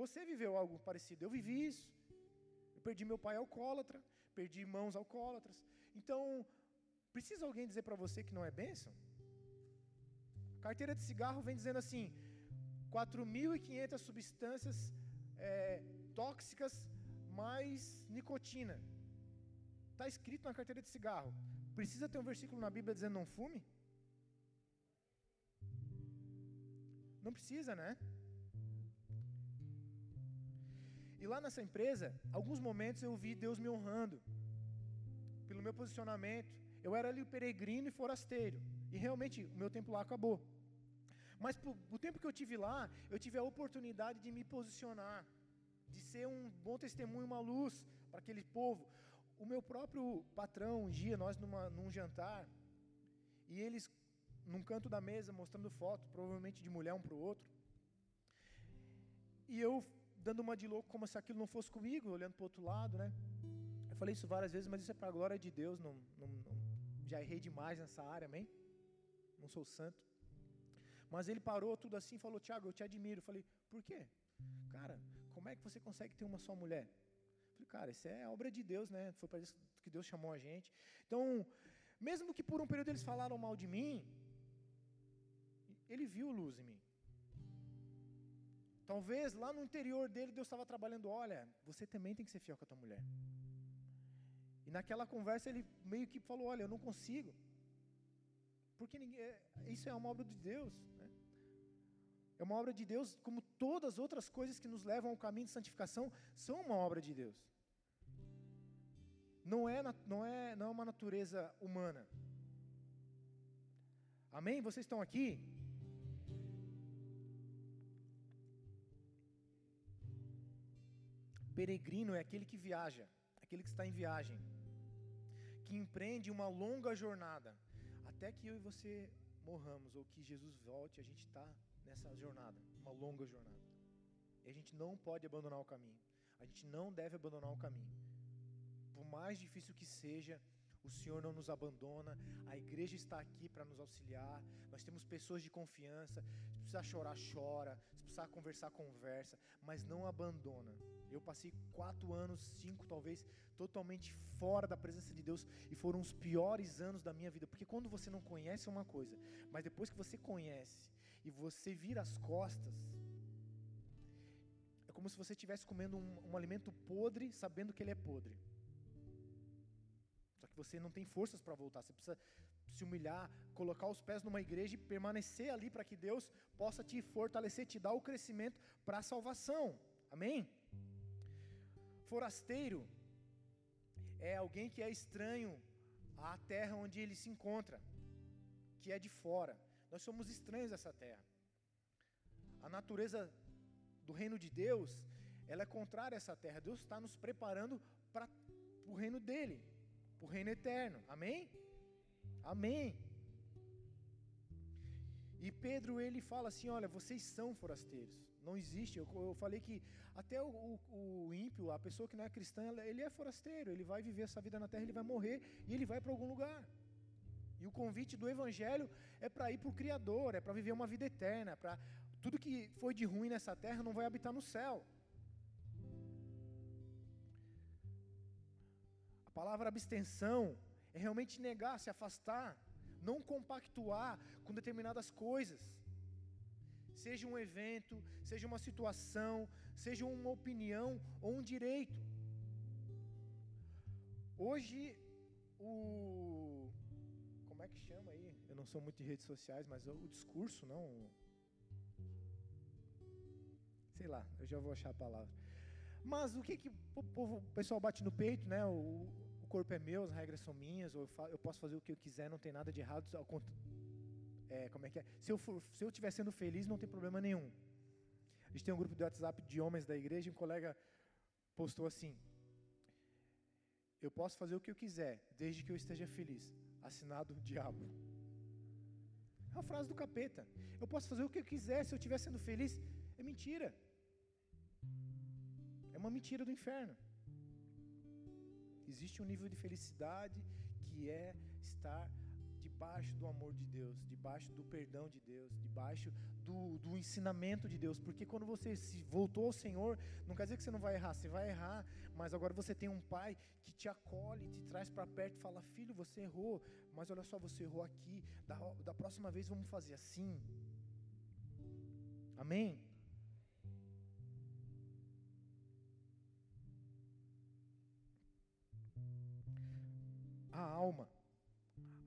Você viveu algo parecido, eu vivi isso. Eu perdi meu pai alcoólatra, perdi irmãos alcoólatras. Então, precisa alguém dizer para você que não é bênção? Carteira de cigarro vem dizendo assim: 4.500 substâncias é, tóxicas mais nicotina. Está escrito na carteira de cigarro. Precisa ter um versículo na Bíblia dizendo não fume? Não precisa, né? E lá nessa empresa, alguns momentos eu vi Deus me honrando pelo meu posicionamento. Eu era ali o peregrino e forasteiro. E realmente o meu tempo lá acabou. Mas o tempo que eu tive lá, eu tive a oportunidade de me posicionar, de ser um bom testemunho, uma luz para aquele povo. O meu próprio patrão, um dia, nós numa, num jantar, e eles num canto da mesa mostrando foto, provavelmente de mulher um para o outro. E eu dando uma de louco como se aquilo não fosse comigo, olhando para o outro lado, né? Eu falei isso várias vezes, mas isso é para a glória de Deus, não, não, não, já errei demais nessa área, amém? Não sou santo. Mas ele parou tudo assim e falou: Tiago, eu te admiro. Eu falei: Por quê? Cara, como é que você consegue ter uma só mulher? Eu falei: Cara, isso é obra de Deus, né? Foi para isso que Deus chamou a gente. Então, mesmo que por um período eles falaram mal de mim, ele viu luz em mim. Talvez lá no interior dele Deus estava trabalhando, olha, você também tem que ser fiel com a tua mulher. E naquela conversa ele meio que falou, olha, eu não consigo. Porque ninguém, é, isso é uma obra de Deus. Né? É uma obra de Deus, como todas as outras coisas que nos levam ao caminho de santificação são uma obra de Deus. Não é, não é, não é uma natureza humana. Amém? Vocês estão aqui? Peregrino é aquele que viaja, aquele que está em viagem, que empreende uma longa jornada até que eu e você morramos ou que Jesus volte, a gente está nessa jornada, uma longa jornada. E a gente não pode abandonar o caminho. A gente não deve abandonar o caminho. Por mais difícil que seja, o Senhor não nos abandona, a igreja está aqui para nos auxiliar, nós temos pessoas de confiança. Se precisar chorar, chora, se precisar conversar, conversa, mas não abandona. Eu passei quatro anos, cinco talvez, totalmente fora da presença de Deus e foram os piores anos da minha vida, porque quando você não conhece uma coisa, mas depois que você conhece e você vira as costas, é como se você estivesse comendo um, um alimento podre, sabendo que ele é podre. Você não tem forças para voltar, você precisa se humilhar, colocar os pés numa igreja e permanecer ali para que Deus possa te fortalecer, te dar o crescimento para a salvação. Amém? Forasteiro é alguém que é estranho à terra onde ele se encontra, que é de fora. Nós somos estranhos a essa terra. A natureza do reino de Deus, ela é contrária a essa terra. Deus está nos preparando para o reino dele, o reino eterno. Amém? Amém. E Pedro ele fala assim: olha, vocês são forasteiros. Não existe. Eu, eu falei que até o, o, o, ímpio, a pessoa que não é cristã, ele é forasteiro. Ele vai viver essa vida na terra, ele vai morrer e ele vai para algum lugar. E o convite do Evangelho é para ir para o Criador, é para viver uma vida eterna. Para tudo que foi de ruim nessa terra não vai habitar no céu. Palavra abstenção é realmente negar, se afastar, não compactuar com determinadas coisas seja um evento, seja uma situação, seja uma opinião ou um direito. Hoje, o. Como é que chama aí? Eu não sou muito de redes sociais, mas o discurso, não. sei lá, eu já vou achar a palavra. Mas o que que o, povo, o pessoal bate no peito, né? O corpo é meu, as regras são minhas, eu, eu posso fazer o que eu quiser, não tem nada de errado. É, como é que é? Se eu, for, se eu estiver sendo feliz, não tem problema nenhum. A gente tem um grupo de WhatsApp de homens da igreja, um colega postou assim: Eu posso fazer o que eu quiser, desde que eu esteja feliz. Assinado diabo. É uma frase do capeta. Eu posso fazer o que eu quiser se eu estiver sendo feliz. É mentira. É uma mentira do inferno. Existe um nível de felicidade que é estar debaixo do amor de Deus, debaixo do perdão de Deus, debaixo do, do ensinamento de Deus. Porque quando você se voltou ao Senhor, não quer dizer que você não vai errar, você vai errar, mas agora você tem um pai que te acolhe, te traz para perto e fala: Filho, você errou, mas olha só, você errou aqui, da, da próxima vez vamos fazer assim. Amém? A alma.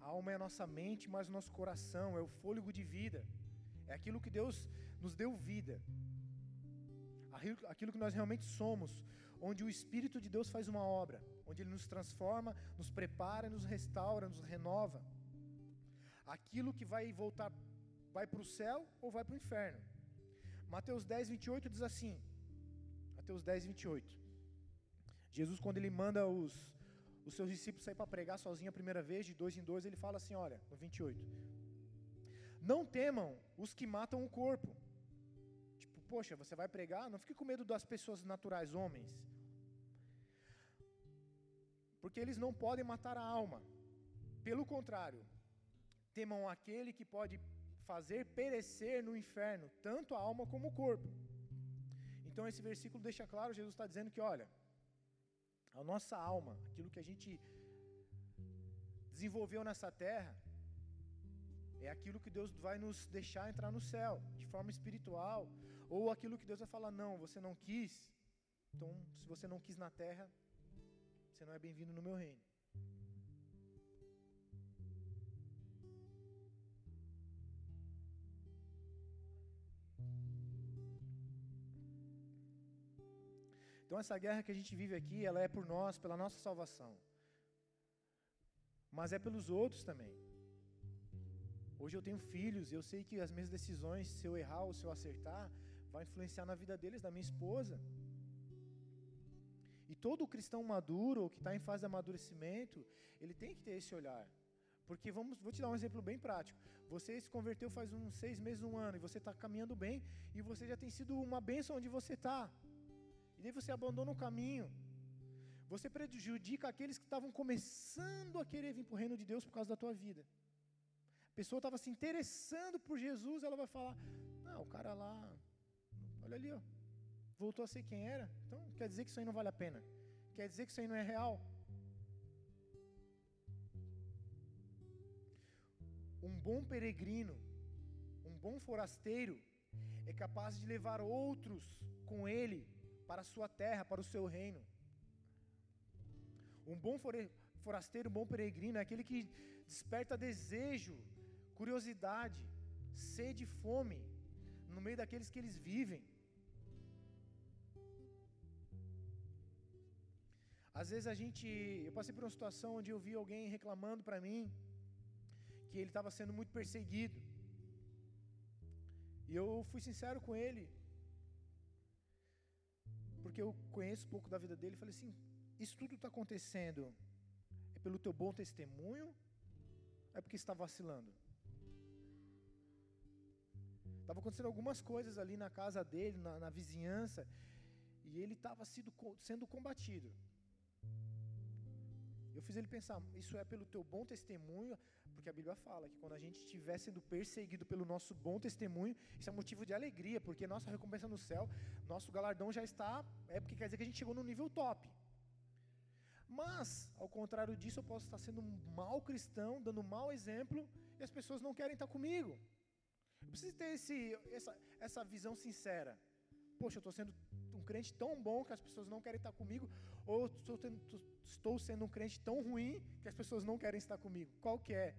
A alma é a nossa mente, mas o nosso coração, é o fôlego de vida. É aquilo que Deus nos deu vida. Aquilo que nós realmente somos, onde o Espírito de Deus faz uma obra, onde Ele nos transforma, nos prepara, nos restaura, nos renova. Aquilo que vai voltar, vai para o céu ou vai para o inferno. Mateus 10, 28 diz assim: Mateus 10, 28. Jesus, quando ele manda os, os seus discípulos sair para pregar sozinho a primeira vez, de dois em dois, ele fala assim: olha, no 28. Não temam os que matam o corpo. Tipo, poxa, você vai pregar? Não fique com medo das pessoas naturais, homens. Porque eles não podem matar a alma. Pelo contrário, temam aquele que pode fazer perecer no inferno tanto a alma como o corpo. Então esse versículo deixa claro, Jesus está dizendo que, olha, a nossa alma, aquilo que a gente desenvolveu nessa terra, é aquilo que Deus vai nos deixar entrar no céu, de forma espiritual, ou aquilo que Deus vai falar: não, você não quis, então se você não quis na terra, você não é bem-vindo no meu reino. Então essa guerra que a gente vive aqui, ela é por nós, pela nossa salvação. Mas é pelos outros também. Hoje eu tenho filhos, eu sei que as minhas decisões, se eu errar ou se eu acertar, vai influenciar na vida deles, da minha esposa. E todo cristão maduro, ou que está em fase de amadurecimento, ele tem que ter esse olhar. Porque vamos, vou te dar um exemplo bem prático. Você se converteu faz uns seis meses, um ano, e você está caminhando bem, e você já tem sido uma bênção onde você está. Daí você abandona o caminho. Você prejudica aqueles que estavam começando a querer vir para o reino de Deus por causa da tua vida. A pessoa estava se interessando por Jesus, ela vai falar: Não, o cara lá, olha ali, ó, voltou a ser quem era. Então quer dizer que isso aí não vale a pena. Quer dizer que isso aí não é real. Um bom peregrino, um bom forasteiro, é capaz de levar outros com ele para a sua terra, para o seu reino. Um bom forasteiro, um bom peregrino é aquele que desperta desejo, curiosidade, sede e fome no meio daqueles que eles vivem. Às vezes a gente, eu passei por uma situação onde eu vi alguém reclamando para mim que ele estava sendo muito perseguido. E eu fui sincero com ele, porque eu conheço pouco da vida dele, falei assim: isso tudo está acontecendo é pelo teu bom testemunho? É porque está vacilando? Estava acontecendo algumas coisas ali na casa dele, na, na vizinhança, e ele estava sendo combatido. Eu fiz ele pensar, isso é pelo teu bom testemunho, porque a Bíblia fala que quando a gente estiver sendo perseguido pelo nosso bom testemunho, isso é motivo de alegria, porque nossa recompensa no céu, nosso galardão já está, é porque quer dizer que a gente chegou no nível top. Mas, ao contrário disso, eu posso estar sendo um mau cristão, dando um mau exemplo, e as pessoas não querem estar comigo. Eu preciso ter esse, essa, essa visão sincera. Poxa, eu estou sendo crente tão bom que as pessoas não querem estar comigo, ou estou, tendo, estou sendo um crente tão ruim que as pessoas não querem estar comigo. Qual que é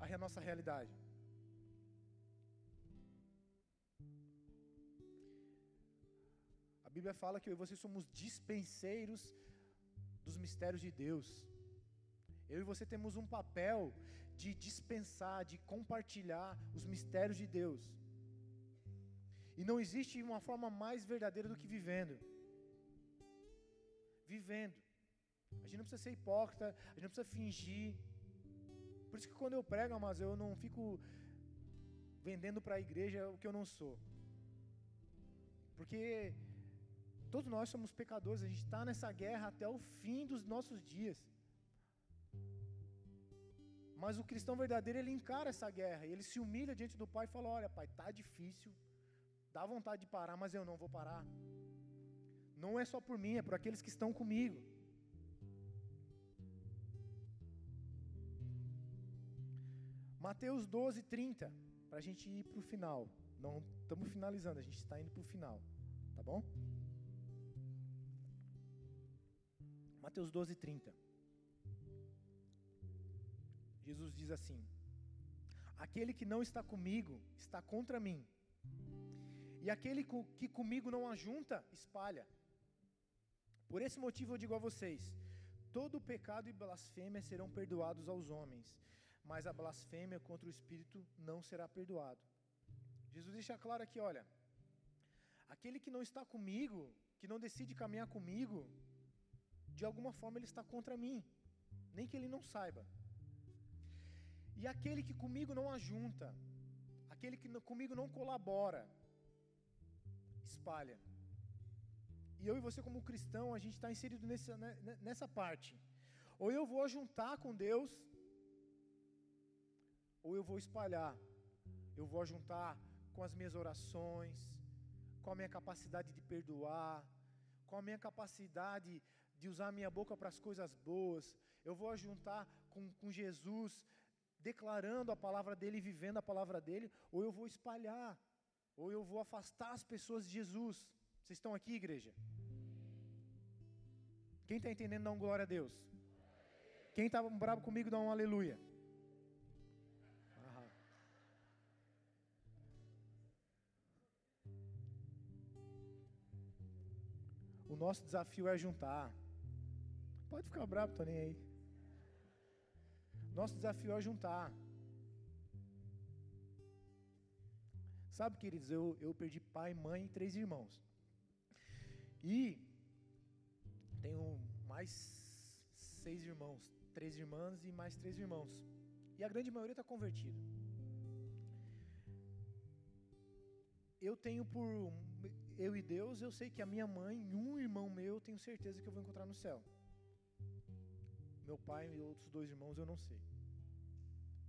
a nossa realidade? Bíblia fala que eu e você somos dispenseiros dos mistérios de Deus. Eu e você temos um papel de dispensar, de compartilhar os mistérios de Deus. E não existe uma forma mais verdadeira do que vivendo. Vivendo. A gente não precisa ser hipócrita, a gente não precisa fingir. Por isso que quando eu prego, mas eu não fico vendendo para a igreja o que eu não sou. Porque todos nós somos pecadores, a gente está nessa guerra até o fim dos nossos dias. Mas o cristão verdadeiro, ele encara essa guerra, ele se humilha diante do Pai e fala: Olha, Pai, está difícil, dá vontade de parar, mas eu não vou parar. Não é só por mim, é por aqueles que estão comigo. Mateus 12, 30, para a gente ir para o final. Não estamos finalizando, a gente está indo para o final, tá bom? Mateus 12, 30. Jesus diz assim: Aquele que não está comigo está contra mim, e aquele que comigo não ajunta, espalha. Por esse motivo eu digo a vocês: todo pecado e blasfêmia serão perdoados aos homens, mas a blasfêmia contra o Espírito não será perdoado. Jesus deixa claro aqui: olha, aquele que não está comigo, que não decide caminhar comigo, de alguma forma ele está contra mim, nem que ele não saiba. E aquele que comigo não ajunta, aquele que comigo não colabora, espalha. E eu e você, como cristão, a gente está inserido nessa, né, nessa parte. Ou eu vou ajuntar com Deus, ou eu vou espalhar. Eu vou ajuntar com as minhas orações, com a minha capacidade de perdoar, com a minha capacidade de usar a minha boca para as coisas boas. Eu vou ajuntar com, com Jesus declarando a palavra dele vivendo a palavra dele, ou eu vou espalhar, ou eu vou afastar as pessoas de Jesus. Vocês estão aqui, igreja? Quem está entendendo, dá um glória a Deus. Quem está bravo comigo, dá um aleluia. O nosso desafio é juntar. Pode ficar bravo, nem aí. Nosso desafio é juntar. Sabe, queridos, eu, eu perdi pai, mãe e três irmãos. E tenho mais seis irmãos, três irmãs e mais três irmãos. E a grande maioria está convertida. Eu tenho por eu e Deus, eu sei que a minha mãe e um irmão meu, eu tenho certeza que eu vou encontrar no céu. Meu pai e outros dois irmãos eu não sei.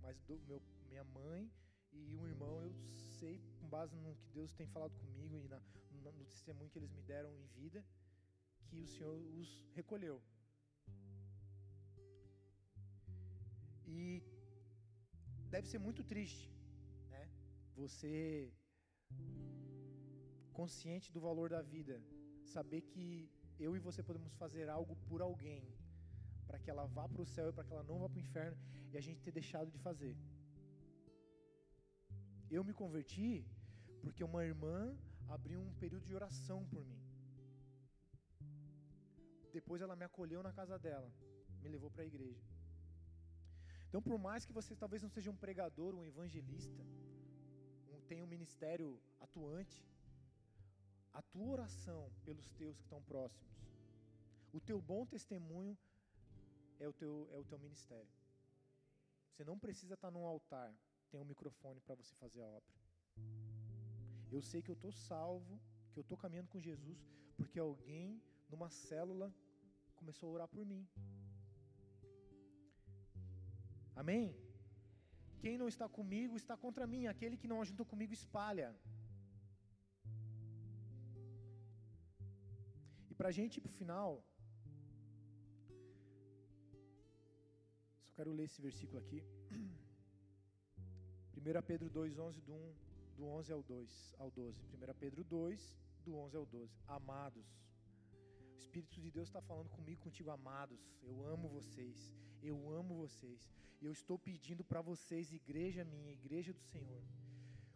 Mas do, meu, minha mãe e um irmão eu sei, com base no que Deus tem falado comigo e na, no, testemunho que eles me deram em vida, que o Senhor os recolheu. E deve ser muito triste, né? Você consciente do valor da vida, saber que eu e você podemos fazer algo por alguém para que ela vá para o céu e para que ela não vá para o inferno e a gente ter deixado de fazer. Eu me converti porque uma irmã abriu um período de oração por mim. Depois ela me acolheu na casa dela, me levou para a igreja. Então, por mais que você talvez não seja um pregador, um evangelista, um, tenha um ministério atuante, a tua oração pelos teus que estão próximos, o teu bom testemunho é o teu, é o teu ministério. Você não precisa estar num altar, tem um microfone para você fazer a obra. Eu sei que eu estou salvo, que eu estou caminhando com Jesus, porque alguém numa célula começou a orar por mim. Amém? Quem não está comigo está contra mim, aquele que não ajuntou comigo espalha. E para a gente ir para o final, quero ler esse versículo aqui. 1 Pedro 2, 11, do, 1, do 11 ao, 2, ao 12. 1 Pedro 2, do 11 ao 12. Amados, o Espírito de Deus está falando comigo, contigo, amados. Eu amo vocês, eu amo vocês. Eu estou pedindo para vocês, igreja minha, igreja do Senhor,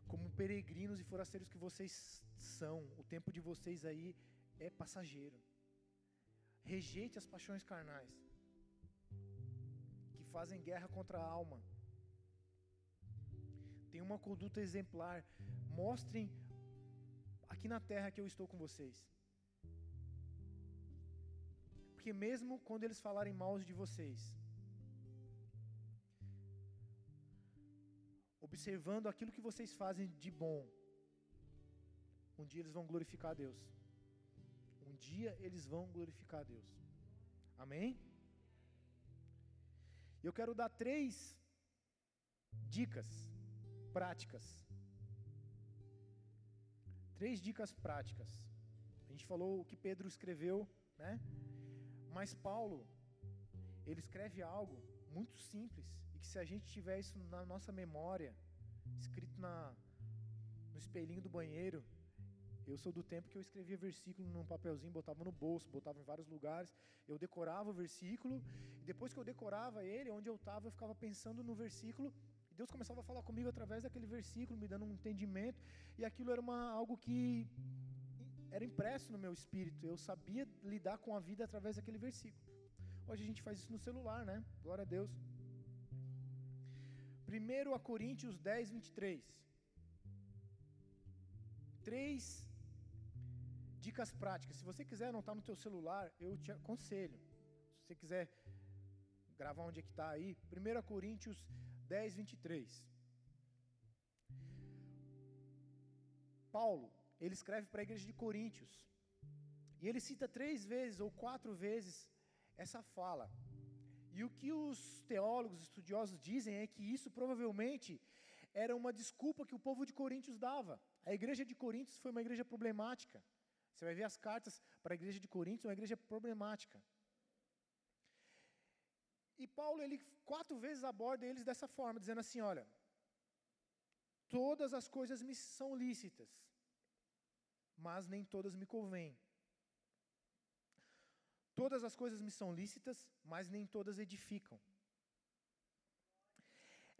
como peregrinos e forasteiros que vocês são, o tempo de vocês aí é passageiro. Rejeite as paixões carnais que fazem guerra contra a alma. Tenha uma conduta exemplar. Mostrem aqui na terra que eu estou com vocês. Porque mesmo quando eles falarem mal de vocês, observando aquilo que vocês fazem de bom, um dia eles vão glorificar a Deus. Um dia eles vão glorificar a Deus. Amém? Eu quero dar três dicas práticas. Três dicas práticas. A gente falou o que Pedro escreveu, né? Mas Paulo, ele escreve algo muito simples e que se a gente tiver isso na nossa memória, escrito na, no espelhinho do banheiro, eu sou do tempo que eu escrevia versículo num papelzinho, botava no bolso, botava em vários lugares. Eu decorava o versículo, e depois que eu decorava ele, onde eu estava, eu ficava pensando no versículo, Deus começava a falar comigo através daquele versículo, me dando um entendimento, e aquilo era uma, algo que era impresso no meu espírito. Eu sabia lidar com a vida através daquele versículo. Hoje a gente faz isso no celular, né? Glória a Deus. 1 a Coríntios 10, 23. Três dicas práticas. Se você quiser anotar no teu celular, eu te aconselho. Se você quiser gravar onde é que está aí, 1 Coríntios 10, 23. Paulo, ele escreve para a igreja de Coríntios. E ele cita três vezes ou quatro vezes essa fala. E o que os teólogos, estudiosos dizem é que isso provavelmente era uma desculpa que o povo de Coríntios dava. A igreja de Coríntios foi uma igreja problemática. Você vai ver as cartas para a igreja de Coríntios, uma igreja problemática. E Paulo, ele quatro vezes aborda eles dessa forma, dizendo assim: olha, todas as coisas me são lícitas, mas nem todas me convêm. Todas as coisas me são lícitas, mas nem todas edificam.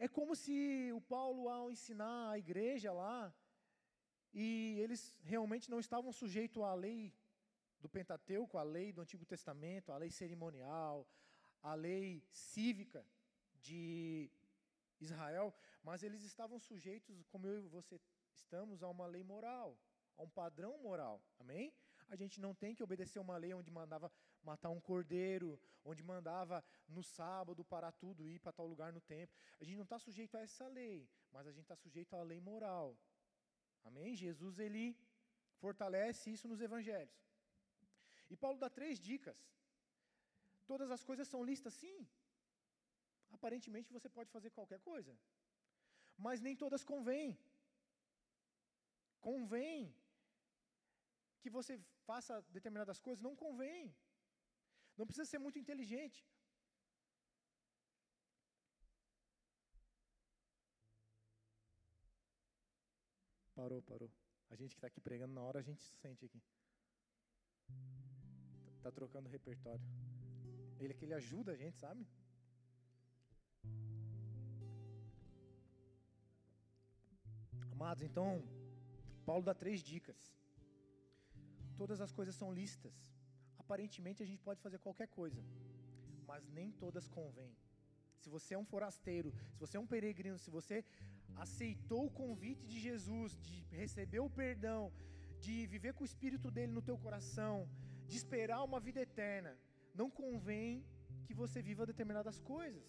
É como se o Paulo, ao ensinar a igreja lá, e eles realmente não estavam sujeitos à lei do Pentateuco, à lei do Antigo Testamento, à lei cerimonial, à lei cívica de Israel, mas eles estavam sujeitos, como eu e você estamos, a uma lei moral, a um padrão moral. Amém? A gente não tem que obedecer uma lei onde mandava matar um cordeiro, onde mandava no sábado parar tudo e ir para tal lugar no templo. A gente não está sujeito a essa lei, mas a gente está sujeito à lei moral. Amém? Jesus ele fortalece isso nos evangelhos. E Paulo dá três dicas. Todas as coisas são listas, sim. Aparentemente você pode fazer qualquer coisa. Mas nem todas convêm. Convém que você faça determinadas coisas, não convém. Não precisa ser muito inteligente. Parou, parou. A gente que está aqui pregando na hora, a gente se sente aqui. Está tá trocando repertório. Ele é que ele ajuda a gente, sabe? Amados, então, Paulo dá três dicas. Todas as coisas são lícitas. Aparentemente a gente pode fazer qualquer coisa, mas nem todas convêm. Se você é um forasteiro, se você é um peregrino, se você aceitou o convite de Jesus, de receber o perdão, de viver com o Espírito dele no teu coração, de esperar uma vida eterna, não convém que você viva determinadas coisas.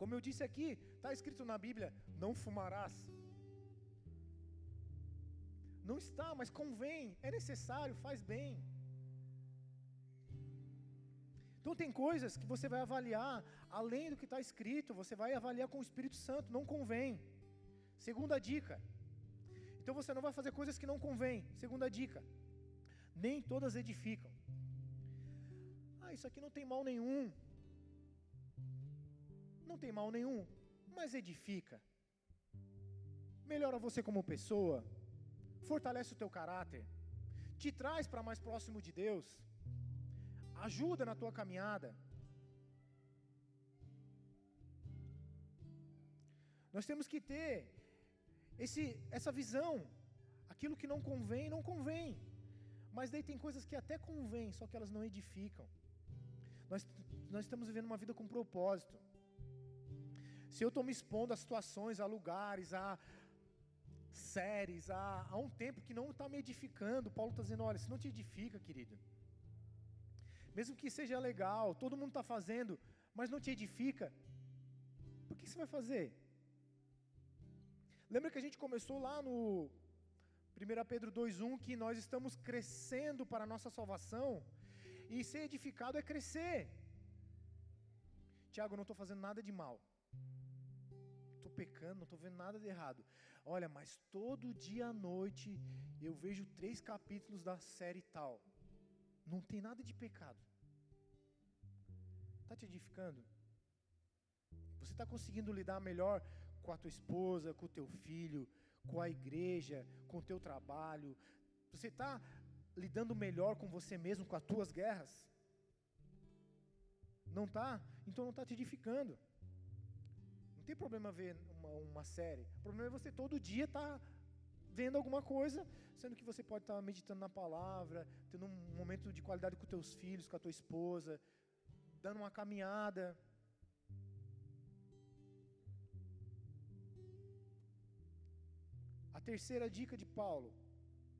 Como eu disse aqui, está escrito na Bíblia: não fumarás. Não está, mas convém, é necessário, faz bem. Então tem coisas que você vai avaliar além do que está escrito, você vai avaliar com o Espírito Santo, não convém. Segunda dica. Então você não vai fazer coisas que não convém. Segunda dica. Nem todas edificam. Ah, isso aqui não tem mal nenhum. Não tem mal nenhum, mas edifica. Melhora você como pessoa. Fortalece o teu caráter. Te traz para mais próximo de Deus ajuda na tua caminhada. Nós temos que ter esse, essa visão. Aquilo que não convém, não convém. Mas daí tem coisas que até convém, só que elas não edificam. Nós, nós estamos vivendo uma vida com propósito. Se eu estou me expondo a situações, a lugares, a séries, a, a um tempo que não está me edificando, Paulo está dizendo: olha, se não te edifica, querido, mesmo que seja legal, todo mundo está fazendo, mas não te edifica, por que você vai fazer? Lembra que a gente começou lá no 1 Pedro 2,1 que nós estamos crescendo para a nossa salvação, e ser edificado é crescer. Tiago, eu não estou fazendo nada de mal, estou pecando, não estou vendo nada de errado. Olha, mas todo dia à noite eu vejo três capítulos da série tal. Não tem nada de pecado. Está te edificando? Você está conseguindo lidar melhor com a tua esposa, com o teu filho, com a igreja, com o teu trabalho? Você está lidando melhor com você mesmo, com as tuas guerras? Não está? Então não está te edificando. Não tem problema ver uma, uma série. O problema é você todo dia estar tá vendo alguma coisa, sendo que você pode estar tá meditando na palavra, tendo um momento de qualidade com teus filhos, com a tua esposa, dando uma caminhada. A terceira dica de Paulo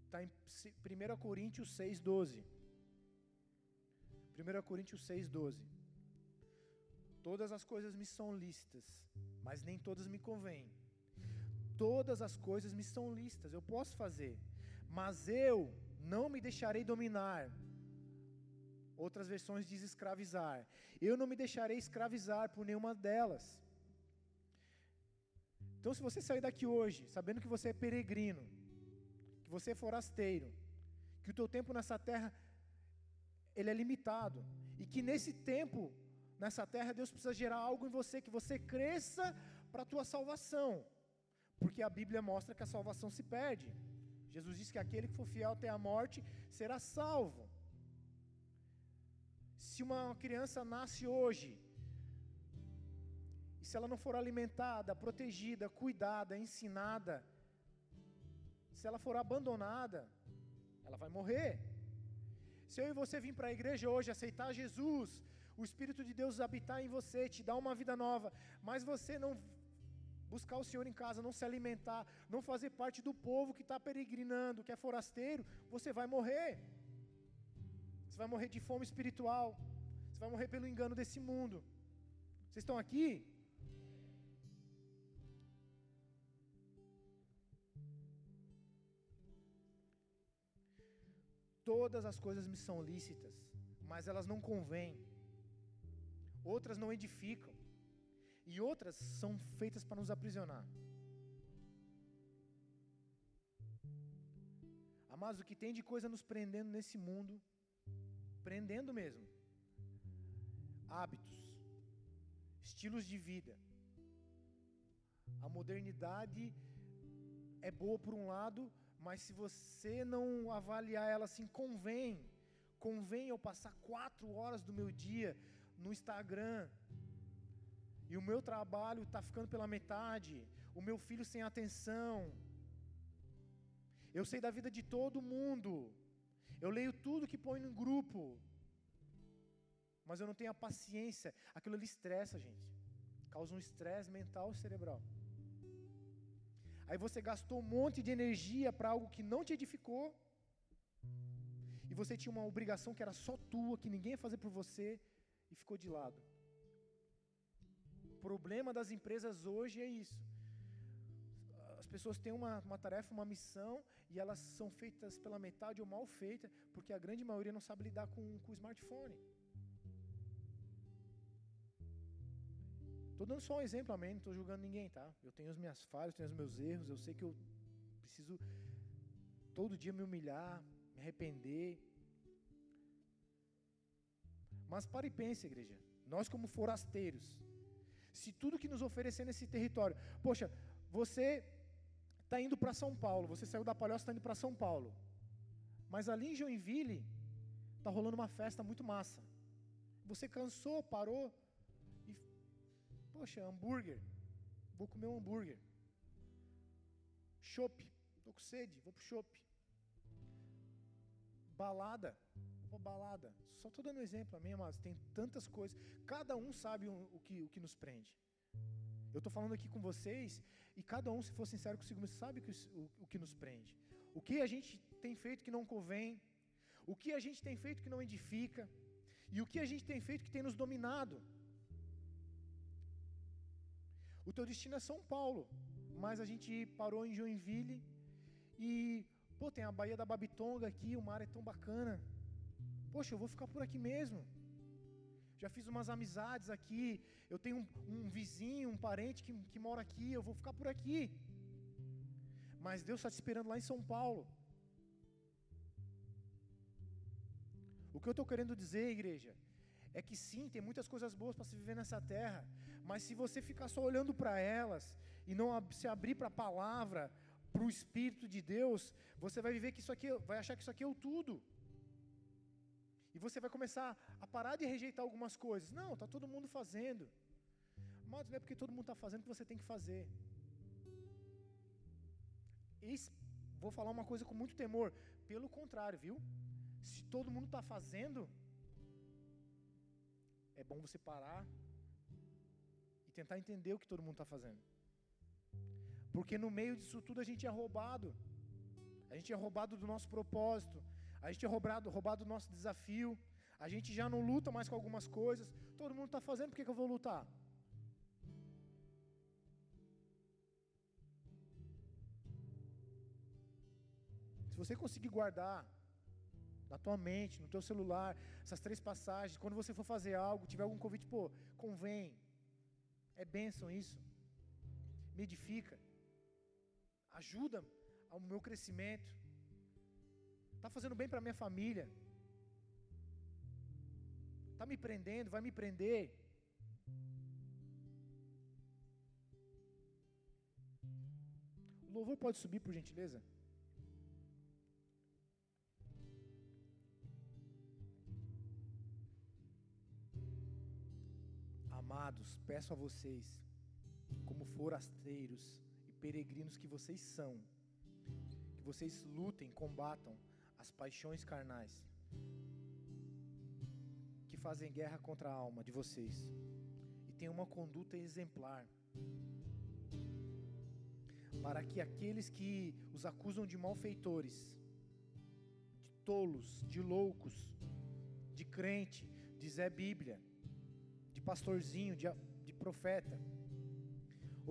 está em 1 Coríntios 6,12. 1 Coríntios 6,12. Todas as coisas me são lícitas, mas nem todas me convêm. Todas as coisas me são lícitas, eu posso fazer, mas eu não me deixarei dominar. Outras versões diz escravizar. Eu não me deixarei escravizar por nenhuma delas. Então, se você sair daqui hoje, sabendo que você é peregrino, que você é forasteiro, que o teu tempo nessa terra ele é limitado e que nesse tempo nessa terra Deus precisa gerar algo em você que você cresça para a tua salvação, porque a Bíblia mostra que a salvação se perde. Jesus disse que aquele que for fiel até a morte será salvo. Se uma criança nasce hoje e se ela não for alimentada, protegida, cuidada, ensinada, se ela for abandonada, ela vai morrer. Se eu e você vir para a igreja hoje aceitar Jesus, o Espírito de Deus habitar em você, te dar uma vida nova, mas você não buscar o Senhor em casa, não se alimentar, não fazer parte do povo que está peregrinando, que é forasteiro, você vai morrer. Você vai morrer de fome espiritual. Você vai morrer pelo engano desse mundo. Vocês estão aqui? Todas as coisas me são lícitas, mas elas não convêm. Outras não edificam. E outras são feitas para nos aprisionar. Amados, o que tem de coisa nos prendendo nesse mundo, prendendo mesmo. Hábitos, estilos de vida. A modernidade é boa por um lado, mas se você não avaliar ela assim, convém, convém eu passar quatro horas do meu dia no Instagram, e o meu trabalho está ficando pela metade, o meu filho sem atenção. Eu sei da vida de todo mundo, eu leio tudo que põe no grupo, mas eu não tenho a paciência, aquilo ali estressa, gente, causa um estresse mental e cerebral. Aí você gastou um monte de energia para algo que não te edificou, e você tinha uma obrigação que era só tua, que ninguém ia fazer por você, e ficou de lado. O problema das empresas hoje é isso. As pessoas têm uma, uma tarefa, uma missão, e elas são feitas pela metade ou mal feitas, porque a grande maioria não sabe lidar com, com o smartphone. Estou dando só um exemplo, amém? Não estou julgando ninguém, tá? Eu tenho as minhas falhas, tenho os meus erros, eu sei que eu preciso todo dia me humilhar, me arrepender. Mas pare e pense, igreja. Nós, como forasteiros, se tudo que nos oferecer nesse território, poxa, você está indo para São Paulo, você saiu da Palhoça, está indo para São Paulo, mas ali em Joinville está rolando uma festa muito massa. Você cansou, parou, Poxa, hambúrguer. Vou comer um hambúrguer. Chopp. Tô com sede, vou pro shopping. Balada, vou balada. Só tô dando um exemplo, amém, amados? Tem tantas coisas. Cada um sabe o, que, o que nos prende. Eu estou falando aqui com vocês e cada um, se for sincero consigo, sabe que o, o, que nos prende. O que a gente tem feito que não convém, o que a gente tem feito que não edifica, e o que a gente tem feito que tem nos dominado. O teu destino é São Paulo, mas a gente parou em Joinville e, pô, tem a Baía da Babitonga aqui, o mar é tão bacana. Poxa, eu vou ficar por aqui mesmo. Já fiz umas amizades aqui. Eu tenho um, um vizinho, um parente que, que mora aqui. Eu vou ficar por aqui. Mas Deus está te esperando lá em São Paulo. O que eu estou querendo dizer, igreja, é que sim, tem muitas coisas boas para se viver nessa terra, mas se você ficar só olhando para elas e não se abrir para a palavra, para o Espírito de Deus, você vai viver que isso aqui, vai achar que isso aqui é o tudo. E você vai começar a parar de rejeitar algumas coisas. Não, está todo mundo fazendo. Mas não é porque todo mundo está fazendo que você tem que fazer. Vou falar uma coisa com muito temor. Pelo contrário, viu? Se todo mundo está fazendo, é bom você parar e tentar entender o que todo mundo está fazendo. Porque no meio disso tudo a gente é roubado. A gente é roubado do nosso propósito. A gente é roubado, roubado do nosso desafio. A gente já não luta mais com algumas coisas. Todo mundo está fazendo, por que, que eu vou lutar? Se você conseguir guardar na tua mente, no teu celular, essas três passagens, quando você for fazer algo, tiver algum convite, pô, convém. É bênção isso. Me edifica. Ajuda ao meu crescimento. Está fazendo bem para minha família. Está me prendendo, vai me prender. O louvor pode subir, por gentileza? Amados, peço a vocês, como forasteiros e peregrinos que vocês são, que vocês lutem, combatam as paixões carnais que fazem guerra contra a alma de vocês e tenham uma conduta exemplar para que aqueles que os acusam de malfeitores, de tolos, de loucos, de crente, de Zé Bíblia, pastorzinho, de, de profeta,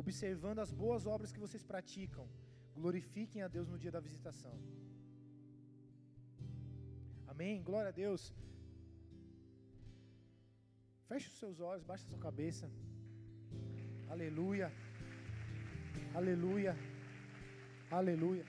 observando as boas obras que vocês praticam, glorifiquem a Deus no dia da visitação. Amém? Glória a Deus. Feche os seus olhos, baixa a sua cabeça. Aleluia. Aleluia. Aleluia.